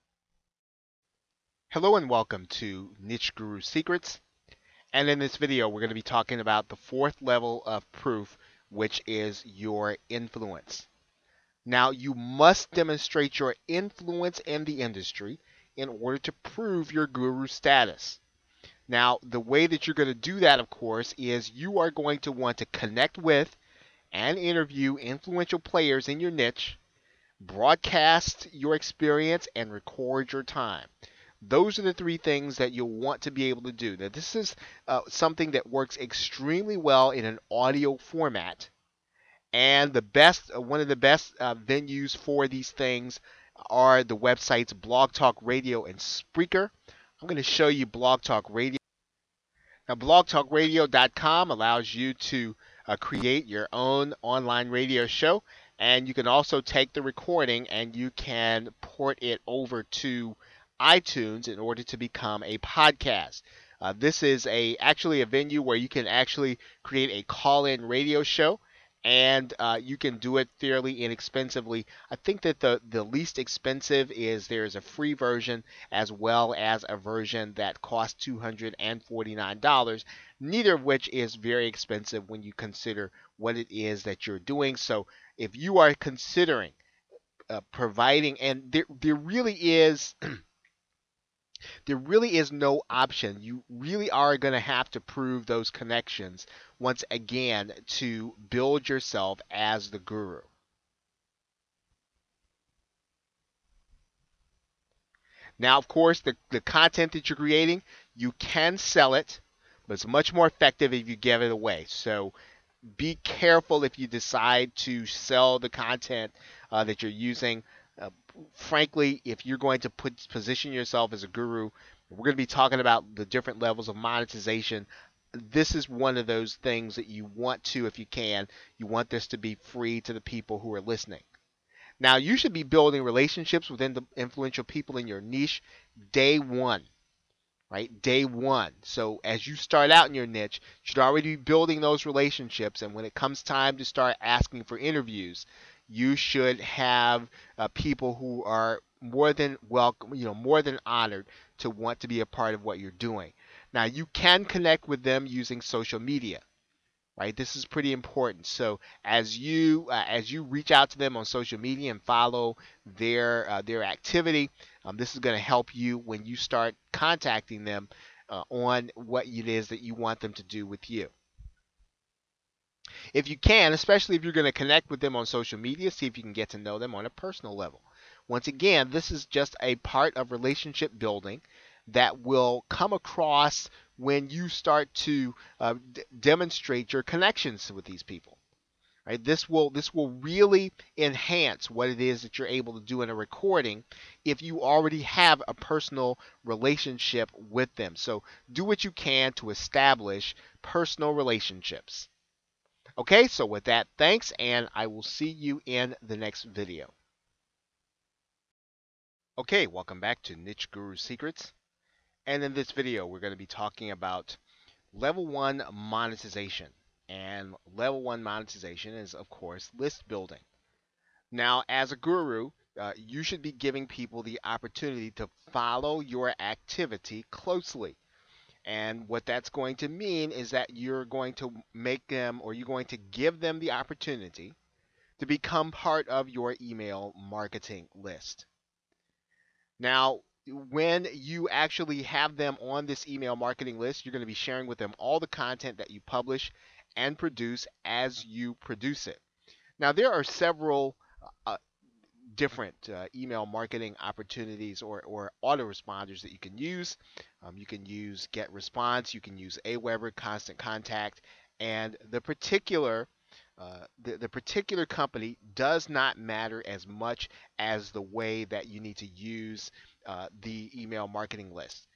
Hello and welcome to Niche Guru Secrets. And in this video, we're going to be talking about the fourth level of proof, which is your influence. Now, you must demonstrate your influence in the industry in order to prove your guru status. Now, the way that you're going to do that, of course, is you are going to want to connect with and interview influential players in your niche, broadcast your experience, and record your time. Those are the three things that you'll want to be able to do. Now, this is uh, something that works extremely well in an audio format. And the best, uh, one of the best uh, venues for these things are the websites Blog Talk Radio and Spreaker. I'm going to show you Blog Talk Radio. Now, blogtalkradio.com allows you to uh, create your own online radio show, and you can also take the recording and you can port it over to iTunes in order to become a podcast. Uh, this is a actually a venue where you can actually create a call-in radio show and uh, you can do it fairly inexpensively. I think that the, the least expensive is there's a free version as well as a version that costs $249, neither of which is very expensive when you consider what it is that you're doing. So if you are considering uh, providing, and there, there really is. there really is no option. You really are going to have to prove those connections once again to build yourself as the guru. Now, of course, the, the content that you're creating, you can sell it, but it's much more effective if you give it away. So be careful if you decide to sell the content uh, that you're using. Uh, frankly, if you're going to put position yourself as a guru, we're going to be talking about the different levels of monetization. This is one of those things that you want to, if you can, you want this to be free to the people who are listening. Now, you should be building relationships within the influential people in your niche day one, right? Day one. So, as you start out in your niche, you should already be building those relationships. And when it comes time to start asking for interviews, you should have uh, people who are more than welcome, you know, more than honored to want to be a part of what you're doing. Now, you can connect with them using social media right? This is pretty important. So as you uh, as you reach out to them on social media and follow their uh, their activity, um, this is going to help you when you start contacting them uh, on what it is that you want them to do with you. If you can, especially if you're going to connect with them on social media, see if you can get to know them on a personal level. Once again, this is just a part of relationship building that will come across when you start to uh, d- demonstrate your connections with these people. Right? This will this will really enhance what it is that you're able to do in a recording if you already have a personal relationship with them. So do what you can to establish personal relationships. Okay, so with that, thanks, and I will see you in the next video. Okay, welcome back to Niche Guru Secrets. And in this video, we're going to be talking about level one monetization. And level one monetization is, of course, list building. Now, as a guru, uh, you should be giving people the opportunity to follow your activity closely. And what that's going to mean is that you're going to make them or you're going to give them the opportunity to become part of your email marketing list. Now, when you actually have them on this email marketing list, you're going to be sharing with them all the content that you publish and produce as you produce it. Now, there are several uh, different uh, email marketing opportunities or, or autoresponders that you can use. Um, you can use GetResponse, you can use Aweber, Constant Contact, and the particular uh, the, the particular company does not matter as much as the way that you need to use uh, the email marketing list.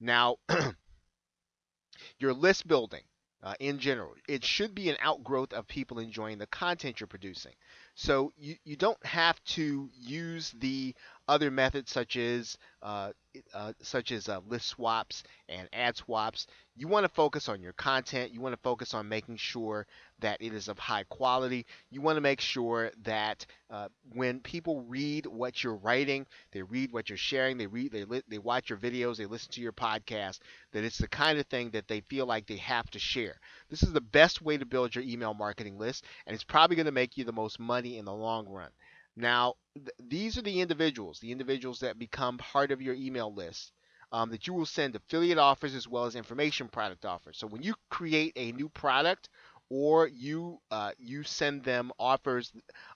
Now, your list building uh, in general, it should be an outgrowth of people enjoying the content you're producing. So you, you don't have to use the other methods such as uh, uh, such as uh, list swaps and ad swaps. You want to focus on your content. You want to focus on making sure that it is of high quality. You want to make sure that uh, when people read what you're writing, they read what you're sharing, they read, they li- they watch your videos, they listen to your podcast, that it's the kind of thing that they feel like they have to share. This is the best way to build your email marketing list, and it's probably going to make you the most money in the long run. Now, th- these are the individuals, the individuals that become part of your email list. Um, that you will send affiliate offers as well as information product offers. So when you create a new product or you uh, you send them offers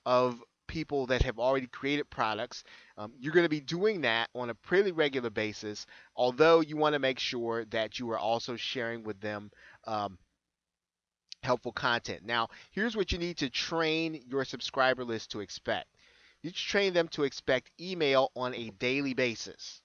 of people that have already created products. Um, you're going to be doing that on a pretty regular basis, although you want to make sure that you are also sharing with them um, helpful content. Now, here's what you need to train your subscriber list to expect. You train them to expect email on a daily basis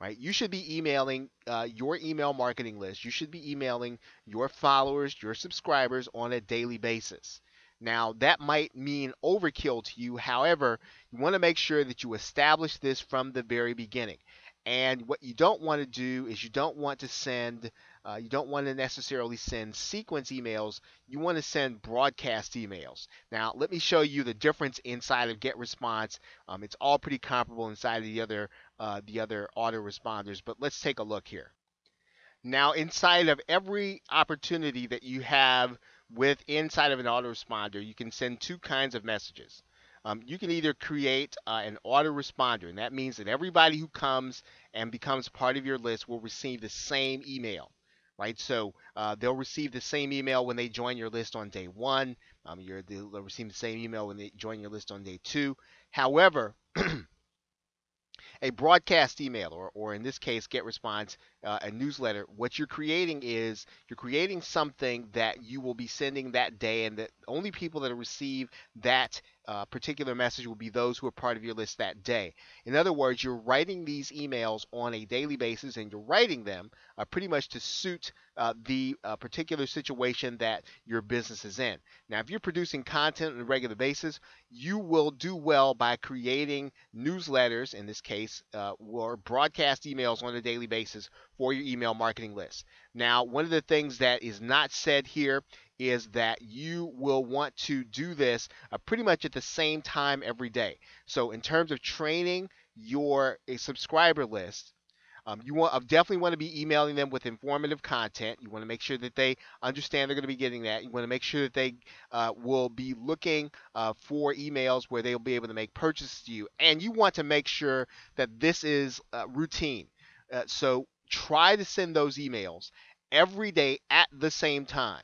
right? You should be emailing uh, your email marketing list. You should be emailing your followers, your subscribers on a daily basis. Now, that might mean overkill to you. However, you want to make sure that you establish this from the very beginning. And what you don't want to do is you don't want to send, uh, you don't want to necessarily send sequence emails. You want to send broadcast emails. Now, let me show you the difference inside of GetResponse. Um, it's all pretty comparable inside of the other, uh, the other autoresponders, but let's take a look here. Now, inside of every opportunity that you have with inside of an autoresponder, you can send two kinds of messages um, you can either create uh, an autoresponder, and that means that everybody who comes and becomes part of your list will receive the same email, right? So uh, they'll receive the same email when they join your list on day one. Um, they'll receive the same email when they join your list on day two. However, a broadcast email, or, or in this case, GetResponse, uh, a newsletter, what you're creating is you're creating something that you will be sending that day, and that only people that receive that uh, particular message will be those who are part of your list that day. In other words, you're writing these emails on a daily basis, and you're writing them uh, pretty much to suit uh, the uh, particular situation that your business is in. Now, if you're producing content on a regular basis, you will do well by creating newsletters, in this case, uh, or broadcast emails on a daily basis for your email marketing list. Now, one of the things that is not said here is that you will want to do this uh, pretty much at the same time every day. So in terms of training your subscriber list, um, you want, definitely want to be emailing them with informative content. You want to make sure that they understand they're going to be getting that. You want to make sure that they uh, will be looking uh, for emails where they'll be able to make purchases to you. And you want to make sure that this is uh, routine. Uh, so try to send those emails every day at the same time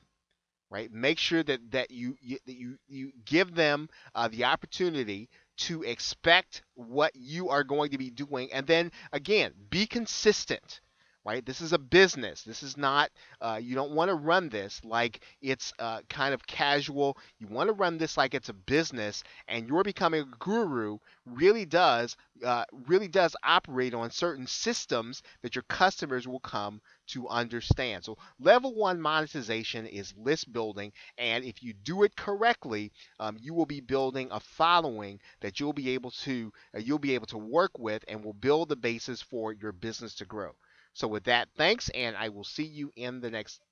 right make sure that that you you you, you give them uh, the opportunity to expect what you are going to be doing. And then again, be consistent right? This is a business. This is not, uh, you don't want to run this like it's uh, kind of casual. You want to run this like it's a business, and you're becoming a guru really does, uh, really does operate on certain systems that your customers will come to understand. So level one monetization is list building, and if you do it correctly, um, you will be building a following that you'll be able to, uh, you'll be able to work with, and will build the basis for your business to grow. So with that, thanks, and I will see you in the next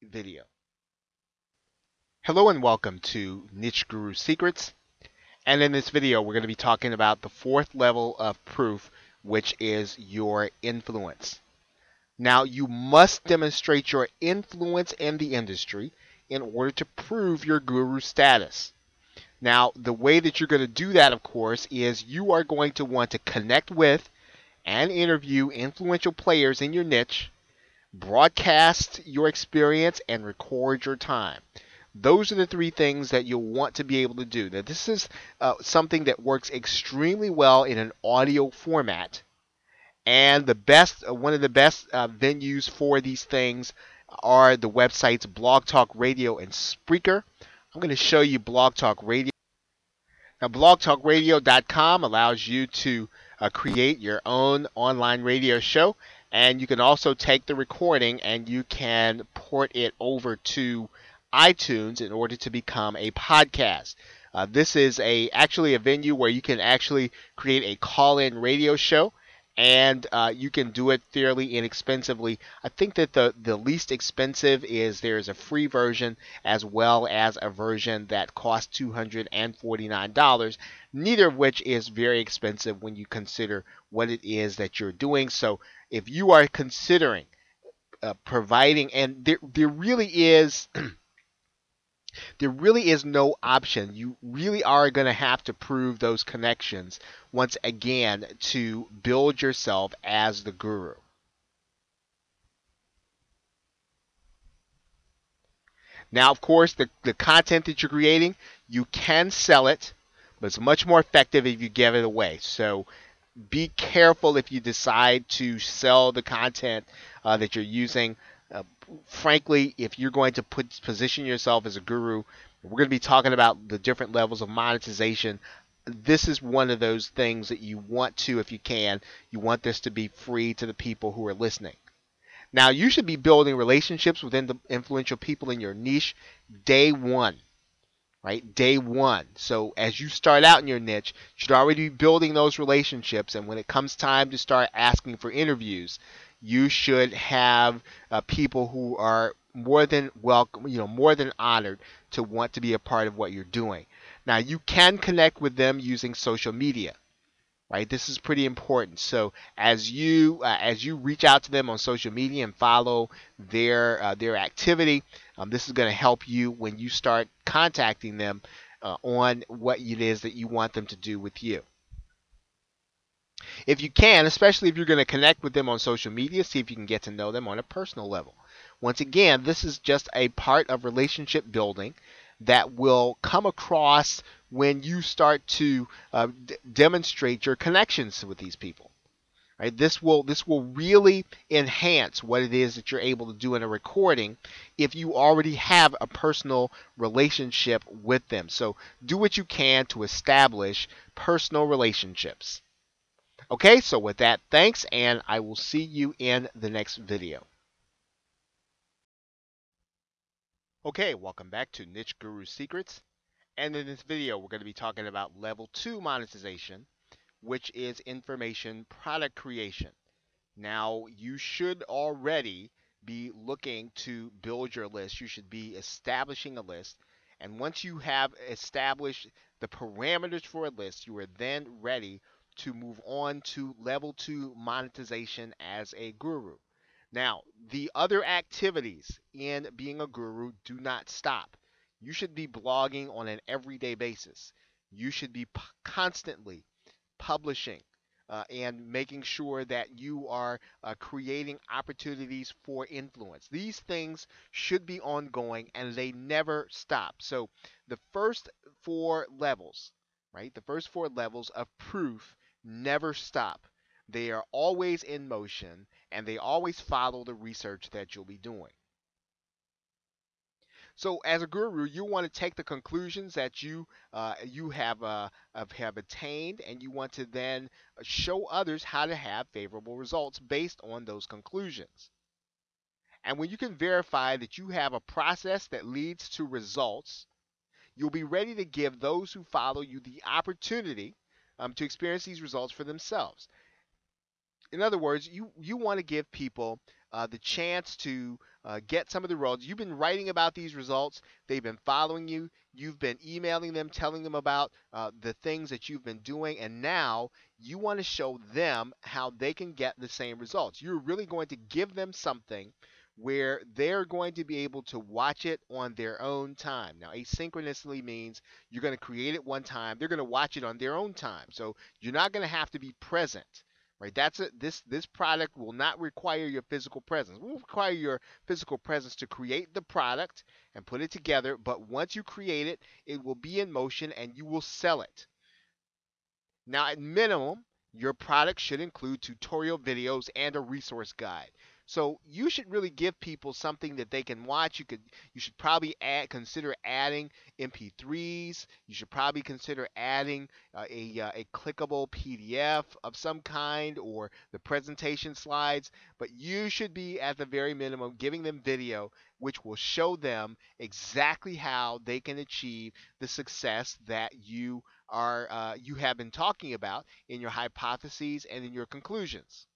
video. Hello and welcome to Niche Guru Secrets. And in this video, we're going to be talking about the fourth level of proof, which is your influence. Now, you must demonstrate your influence in the industry in order to prove your guru status. Now, the way that you're going to do that, of course, is you are going to want to connect with and interview influential players in your niche, broadcast your experience, and record your time. Those are the three things that you'll want to be able to do. Now, this is uh, something that works extremely well in an audio format. And the best, uh, one of the best uh, venues for these things are the websites Blog Talk Radio and Spreaker. I'm going to show you Blog Talk Radio. Now, blogtalkradio.com allows you to uh, create your own online radio show. And you can also take the recording and you can port it over to iTunes in order to become a podcast. Uh, this is a actually a venue where you can actually create a call-in radio show and uh, you can do it fairly inexpensively. I think that the, the least expensive is there's a free version as well as a version that costs $249, neither of which is very expensive when you consider what it is that you're doing. So if you are considering uh, providing, and there, there really is. there really is no option. You really are going to have to prove those connections once again to build yourself as the guru. Now, of course, the, the content that you're creating, you can sell it, but it's much more effective if you give it away. So be careful if you decide to sell the content uh, that you're using. Uh, frankly, if you're going to put position yourself as a guru, we're going to be talking about the different levels of monetization. This is one of those things that you want to, if you can, you want this to be free to the people who are listening. Now, you should be building relationships within the influential people in your niche day one, right? Day one. So, as you start out in your niche, you should already be building those relationships. And when it comes time to start asking for interviews, you should have uh, people who are more than welcome, you know, more than honored to want to be a part of what you're doing. Now, you can connect with them using social media, right? This is pretty important. So, as you uh, as you reach out to them on social media and follow their uh, their activity, um, this is going to help you when you start contacting them uh, on what it is that you want them to do with you. If you can, especially if you're going to connect with them on social media, see if you can get to know them on a personal level. Once again, this is just a part of relationship building that will come across when you start to uh, d- demonstrate your connections with these people. Right? This will this will really enhance what it is that you're able to do in a recording if you already have a personal relationship with them. So do what you can to establish personal relationships. Okay, so with that, thanks, and I will see you in the next video. Okay, welcome back to Niche Guru Secrets. And in this video, we're going to be talking about level 2 monetization, which is information product creation. Now, you should already be looking to build your list. You should be establishing a list. And once you have established the parameters for a list, you are then ready to move on to level two monetization as a guru. Now, the other activities in being a guru do not stop. You should be blogging on an everyday basis. You should be p- constantly publishing uh, and making sure that you are uh, creating opportunities for influence. These things should be ongoing and they never stop. So, the first four levels, right? The first four levels of proof never stop. They are always in motion and they always follow the research that you'll be doing. So, as a guru, you want to take the conclusions that you uh, you have uh, have attained, and you want to then show others how to have favorable results based on those conclusions. And when you can verify that you have a process that leads to results, you'll be ready to give those who follow you the opportunity um, to experience these results for themselves. In other words, you you want to give people uh, the chance to uh, get some of the results. You've been writing about these results. They've been following you. You've been emailing them, telling them about uh, the things that you've been doing, and now you want to show them how they can get the same results. You're really going to give them something where they're going to be able to watch it on their own time. Now, asynchronously means you're going to create it one time, they're going to watch it on their own time. So you're not going to have to be present right? That's it. This this product will not require your physical presence. It will require your physical presence to create the product and put it together. But once you create it, it will be in motion and you will sell it. Now, at minimum, your product should include tutorial videos and a resource guide. So you should really give people something that they can watch. You could you should probably add consider adding MP3s. You should probably consider adding uh, a uh, a clickable PDF of some kind or the presentation slides. But you should be at the very minimum giving them video which will show them exactly how they can achieve the success that you are uh, you have been talking about in your hypotheses and in your conclusions.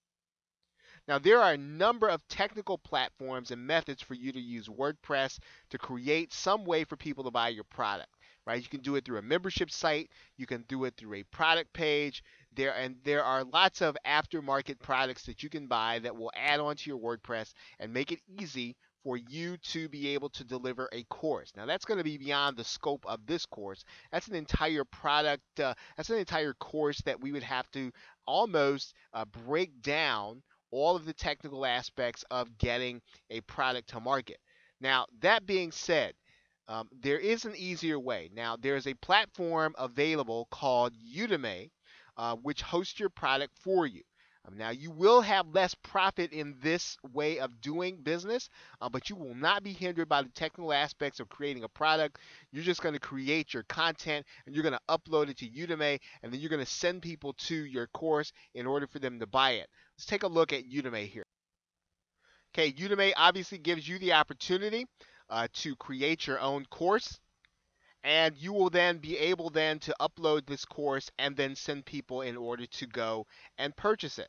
Now, there are a number of technical platforms and methods for you to use WordPress to create some way for people to buy your product. Right? You can do it through a membership site. You can do it through a product page. There and there are lots of aftermarket products that you can buy that will add on to your WordPress and make it easy for you to be able to deliver a course. Now that's going to be beyond the scope of this course. That's an entire product. Uh, that's an entire course that we would have to almost uh, break down all of the technical aspects of getting a product to market. Now, that being said, um, there is an easier way. Now, there's a platform available called Udemy, uh, which hosts your product for you. Um, now, you will have less profit in this way of doing business, uh, but you will not be hindered by the technical aspects of creating a product. You're just going to create your content and you're going to upload it to Udemy, and then you're going to send people to your course in order for them to buy it. Let's take a look at Udemy here. Okay, Udemy obviously gives you the opportunity uh, to create your own course and you will then be able then to upload this course and then send people in order to go and purchase it.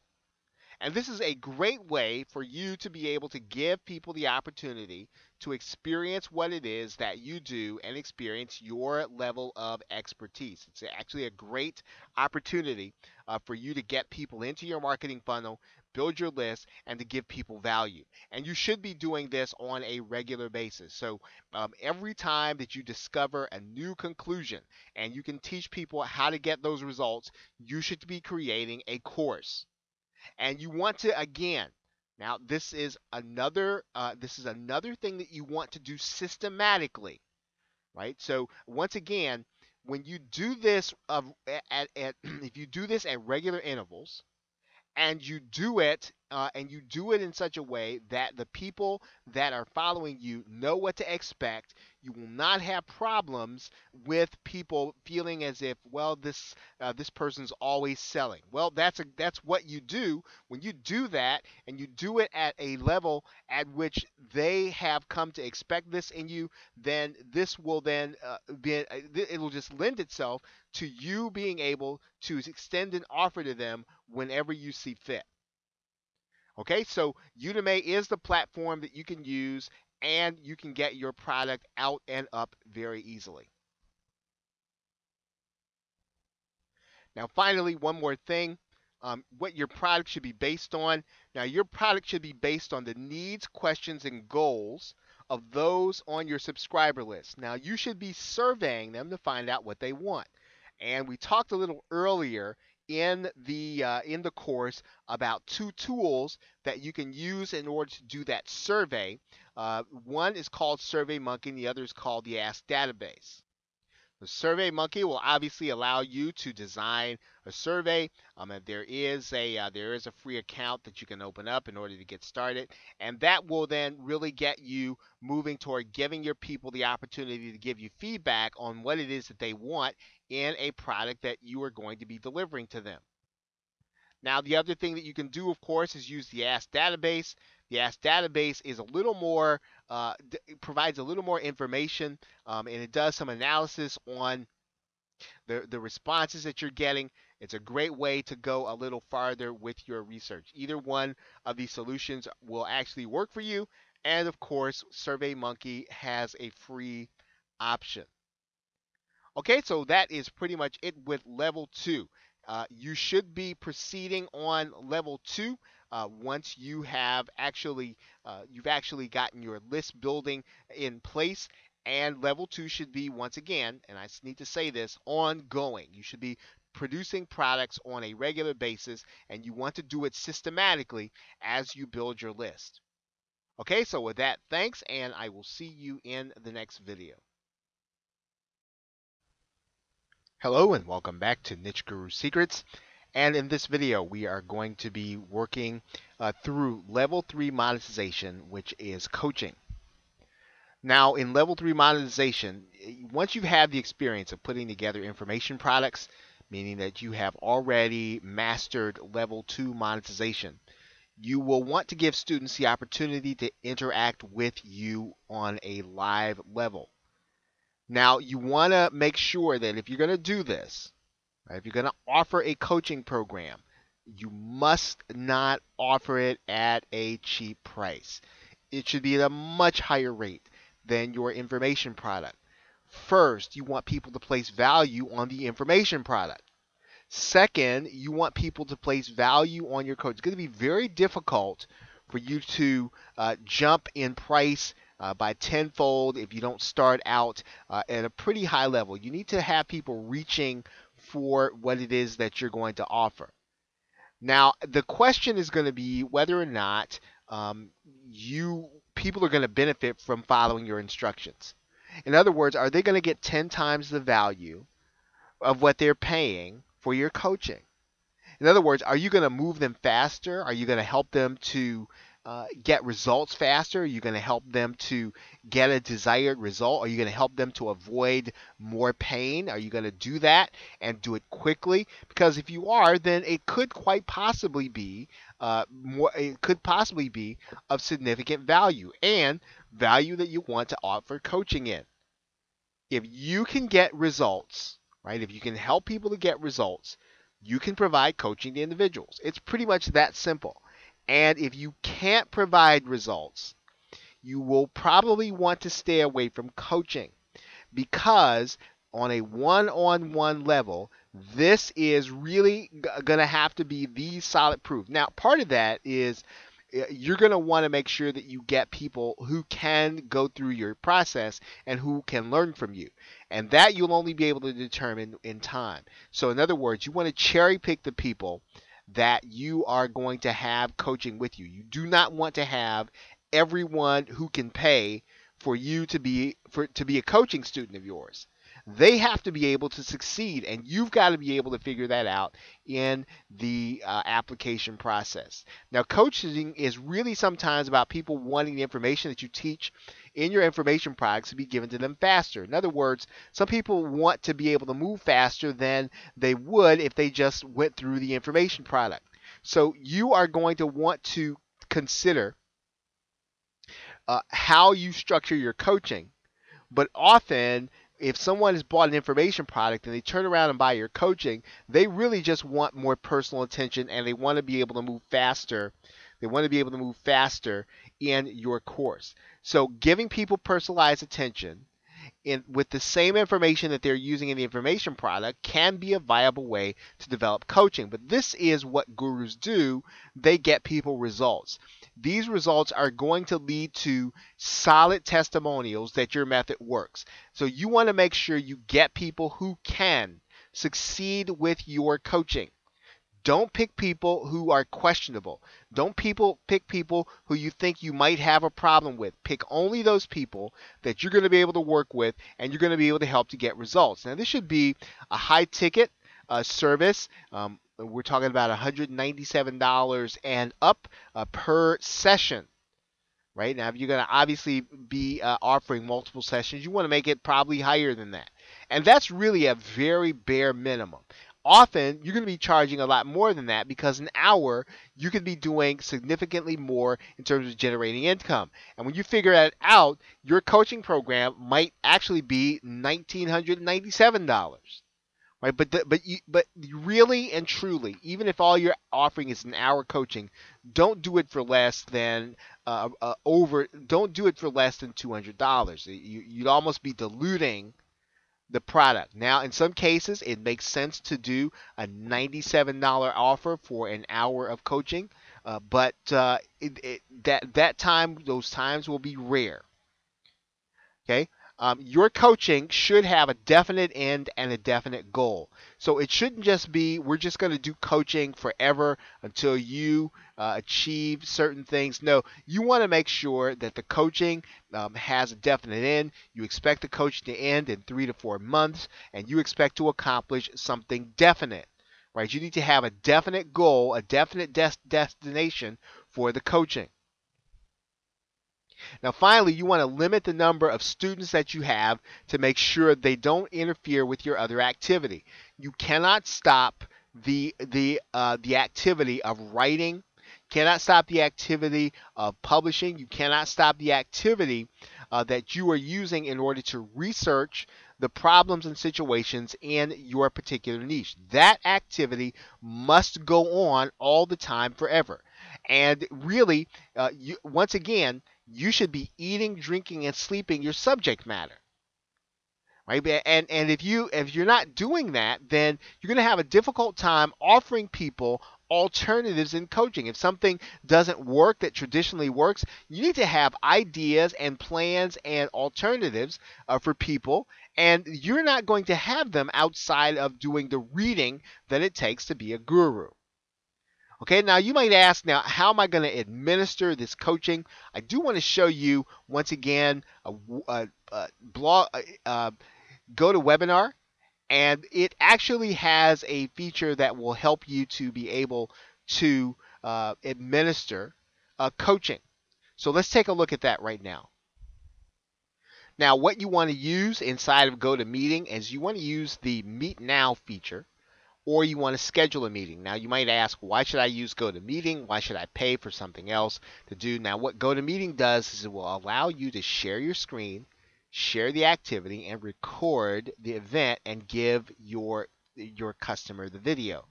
And this is a great way for you to be able to give people the opportunity to experience what it is that you do and experience your level of expertise. It's actually a great opportunity uh, for you to get people into your marketing funnel, build your list, and to give people value. And you should be doing this on a regular basis. So um, every time that you discover a new conclusion and you can teach people how to get those results, you should be creating a course. And you want to again, now this is another uh, this is another thing that you want to do systematically, right? So once again, when you do this of at, at if you do this at regular intervals, and you do it uh, and you do it in such a way that the people that are following you know what to expect. You will not have problems with people feeling as if well this uh, this person's always selling. Well that's a that's what you do. When you do that and you do it at a level at which they have come to expect this in you then this will then uh, be uh, it will just lend itself to you being able to extend an offer to them whenever you see fit Okay, so Udemy is the platform that you can use and you can get your product out and up very easily. Now, finally, one more thing. Um, what your product should be based on. Now, your product should be based on the needs, questions, and goals of those on your subscriber list. Now, you should be surveying them to find out what they want. And we talked a little earlier in the uh, in the course about two tools that you can use in order to do that survey. Uh, one is called SurveyMonkey, and the other is called the Ask Database. The SurveyMonkey will obviously allow you to design a survey. Um, there is a uh, there is a free account that you can open up in order to get started, and that will then really get you moving toward giving your people the opportunity to give you feedback on what it is that they want in a product that you are going to be delivering to them. Now, the other thing that you can do, of course, is use the Ask database. The Ask database is a little more, uh, provides a little more information, um, and it does some analysis on the, the responses that you're getting. It's a great way to go a little farther with your research. Either one of these solutions will actually work for you. And of course, SurveyMonkey has a free option. Okay, so that is pretty much it with level two. Uh, you should be proceeding on level two uh, once you have actually uh, you've actually gotten your list building in place. And level two should be once again, and I need to say this, ongoing. You should be producing products on a regular basis, and you want to do it systematically as you build your list. Okay, so with that, thanks, and I will see you in the next video. Hello and welcome back to Niche Guru Secrets. And in this video, we are going to be working uh, through level three monetization, which is coaching. Now, in level three monetization, once you've had the experience of putting together information products, meaning that you have already mastered level two monetization, you will want to give students the opportunity to interact with you on a live level. Now, you want to make sure that if you're going to do this, right, if you're going to offer a coaching program, you must not offer it at a cheap price. It should be at a much higher rate than your information product. First, you want people to place value on the information product. Second, you want people to place value on your coach. It's going to be very difficult for you to uh, jump in price uh, by tenfold if you don't start out uh, at a pretty high level. You need to have people reaching for what it is that you're going to offer. Now, the question is going to be whether or not um, you people are going to benefit from following your instructions. In other words, are they going to get 10 times the value of what they're paying for your coaching? In other words, are you going to move them faster? Are you going to help them to uh, get results faster? Are you going to help them to get a desired result? Are you going to help them to avoid more pain? Are you going to do that and do it quickly? Because if you are, then it could quite possibly be uh, more. It could possibly be of significant value and value that you want to offer coaching in. If you can get results, right? If you can help people to get results, you can provide coaching to individuals. It's pretty much that simple. And if you can't provide results, you will probably want to stay away from coaching because on a one on one level, this is really g- going to have to be the solid proof. Now, part of that is uh, you're going to want to make sure that you get people who can go through your process and who can learn from you. And that you'll only be able to determine in time. So, in other words, you want to cherry pick the people that you are going to have coaching with you. You do not want to have everyone who can pay for you to be for to be a coaching student of yours. They have to be able to succeed, and you've got to be able to figure that out in the uh, application process. Now, coaching is really sometimes about people wanting the information that you teach in your information products to be given to them faster. In other words, some people want to be able to move faster than they would if they just went through the information product. So, you are going to want to consider uh, how you structure your coaching. But often if someone has bought an information product and they turn around and buy your coaching, they really just want more personal attention and they want to be able to move faster. They want to be able to move faster in your course. So giving people personalized attention in, with the same information that they're using in the information product can be a viable way to develop coaching. But this is what gurus do. They get people results. These results are going to lead to solid testimonials that your method works. So you want to make sure you get people who can succeed with your coaching. Don't pick people who are questionable. Don't people pick people who you think you might have a problem with. Pick only those people that you're going to be able to work with and you're going to be able to help to get results. Now, this should be a high ticket uh, service. Um, we're talking about $197 and up uh, per session. Right now, if you're going to obviously be uh, offering multiple sessions, you want to make it probably higher than that. And that's really a very bare minimum often you're going to be charging a lot more than that because an hour you could be doing significantly more in terms of generating income. And when you figure that out, your coaching program might actually be $1997. Right? But the, but you, but really and truly, even if all you're offering is an hour coaching, don't do it for less than uh, uh, over. Don't do it for less than two hundred dollars. You, you'd almost be diluting the product. Now, in some cases, it makes sense to do a $97 offer for an hour of coaching, uh, but uh, it, it, that that time, those times will be rare. Okay, um, your coaching should have a definite end and a definite goal. So it shouldn't just be we're just going to do coaching forever until you uh, achieve certain things. No, you want to make sure that the coaching um, has a definite end. You expect the coaching to end in three to four months, and you expect to accomplish something definite. Right? You need to have a definite goal, a definite des- destination for the coaching. Now, finally, you want to limit the number of students that you have to make sure they don't interfere with your other activity. You cannot stop the the uh, the activity of writing. Cannot stop the activity of publishing. You cannot stop the activity uh, that you are using in order to research the problems and situations in your particular niche. That activity must go on all the time, forever. And really, uh, you, once again, you should be eating, drinking, and sleeping your subject matter. Right? And and if you if you're not doing that, then you're going to have a difficult time offering people alternatives in coaching. If something doesn't work that traditionally works, you need to have ideas and plans and alternatives uh, for people, and you're not going to have them outside of doing the reading that it takes to be a guru. Okay, now you might ask, now how am I going to administer this coaching? I do want to show you once again a, a, a blog, uh, GoToWebinar, and it actually has a feature that will help you to be able to uh, administer uh, coaching. So let's take a look at that right now. Now, what you want to use inside of GoToMeeting is you want to use the Meet Now feature or you want to schedule a meeting. Now, you might ask, why should I use GoToMeeting? Why should I pay for something else to do? Now, what GoToMeeting does is it will allow you to share your screen, share the activity, and record the event and give your your customer the video.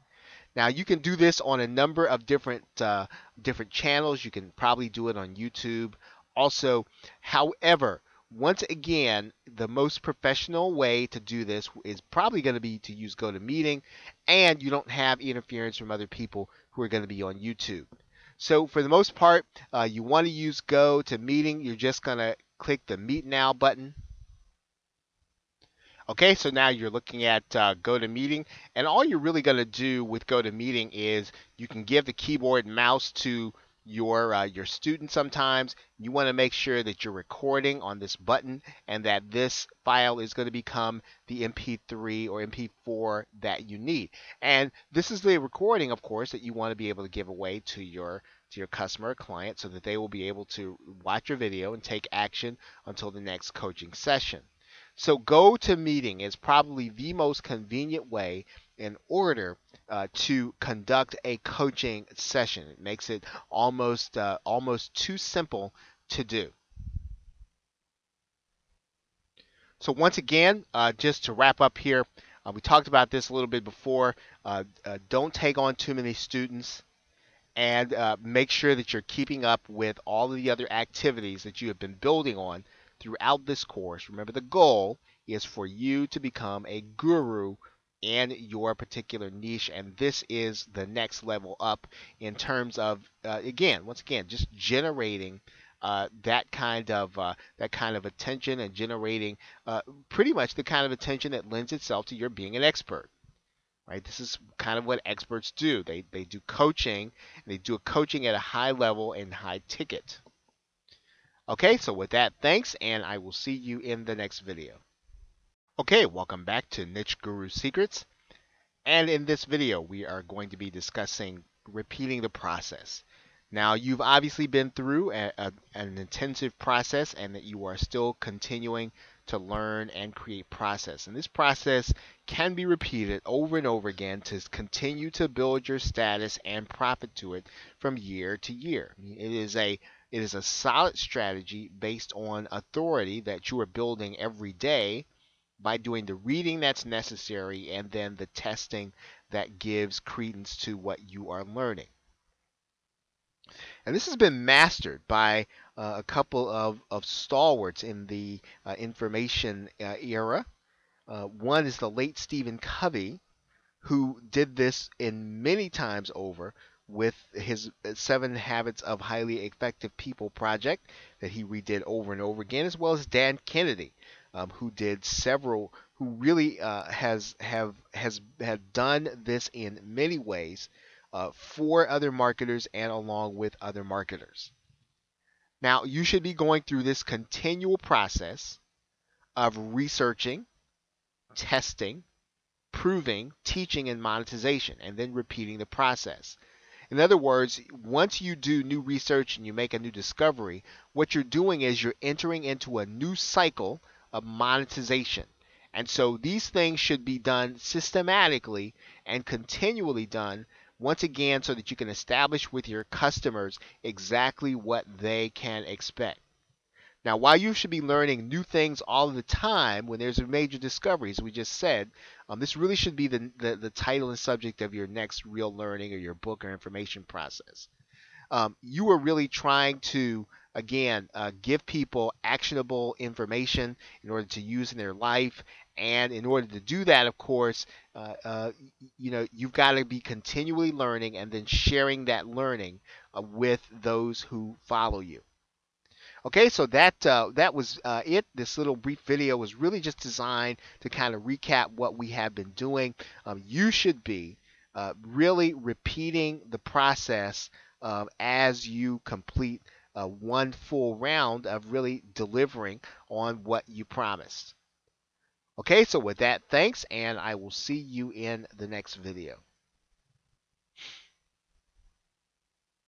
Now, you can do this on a number of different uh, different channels. You can probably do it on YouTube. Also, however, once again, the most professional way to do this is probably going to be to use GoToMeeting, and you don't have interference from other people who are going to be on YouTube. So for the most part, uh, you want to use GoToMeeting. You're just going to click the Meet Now button. Okay, so now you're looking at uh, GoToMeeting, and all you're really going to do with GoToMeeting is you can give the keyboard mouse to your uh, your student sometimes. You want to make sure that you're recording on this button and that this file is going to become the mp3 or mp4 that you need. And this is the recording of course that you want to be able to give away to your to your customer or client so that they will be able to watch your video and take action until the next coaching session. So GoToMeeting is probably the most convenient way in order uh, to conduct a coaching session. It makes it almost uh, almost too simple to do. So once again, uh, just to wrap up here, uh, we talked about this a little bit before. Uh, uh, don't take on too many students and make sure that you're keeping up with all of the other activities that you have been building on throughout this course. Remember, the goal is for you to become a guru in your particular niche, and this is the next level up in terms of, uh, again, once again, just generating. Uh, that kind of uh, that kind of attention and generating uh, pretty much the kind of attention that lends itself to your being an expert right? This is kind of what experts do. They they do coaching, and they do a coaching at a high level and high ticket. Okay, so with that, thanks, and I will see you in the next video. Okay, welcome back to Niche Guru Secrets. And in this video, we are going to be discussing repeating the process. Now, you've obviously been through a, a, an intensive process and that you are still continuing to learn and create process. And this process can be repeated over and over again to continue to build your status and profit to it from year to year. It is a it is a solid strategy based on authority that you are building every day by doing the reading that's necessary and then the testing that gives credence to what you are learning. And this has been mastered by uh, a couple of, of stalwarts in the uh, information uh, era. Uh, one is the late Stephen Covey, who did this in many times over with his uh, Seven Habits of Highly Effective People project that he redid over and over again, as well as Dan Kennedy, um, who did several, who really uh, has have has had done this in many ways uh, for other marketers and along with other marketers. Now, you should be going through this continual process of researching, testing, proving, teaching, and monetization, and then repeating the process. In other words, once you do new research and you make a new discovery, what you're doing is you're entering into a new cycle of monetization. And so these things should be done systematically and continually done once again so that you can establish with your customers exactly what they can expect. Now, while you should be learning new things all the time when there's a major discovery, as we just said, um, this really should be the, the, the, title and subject of your next real learning or your book or information process. Um, you are really trying to again, uh, give people actionable information in order to use in their life. And in order to do that, of course, uh, uh, you know, you've got to be continually learning and then sharing that learning uh, with those who follow you. Okay, so that uh, that was uh, it. This little brief video was really just designed to kind of recap what we have been doing. Um, you should be uh, really repeating the process as you complete uh, one full round of really delivering on what you promised. Okay, so with that, thanks, and I will see you in the next video.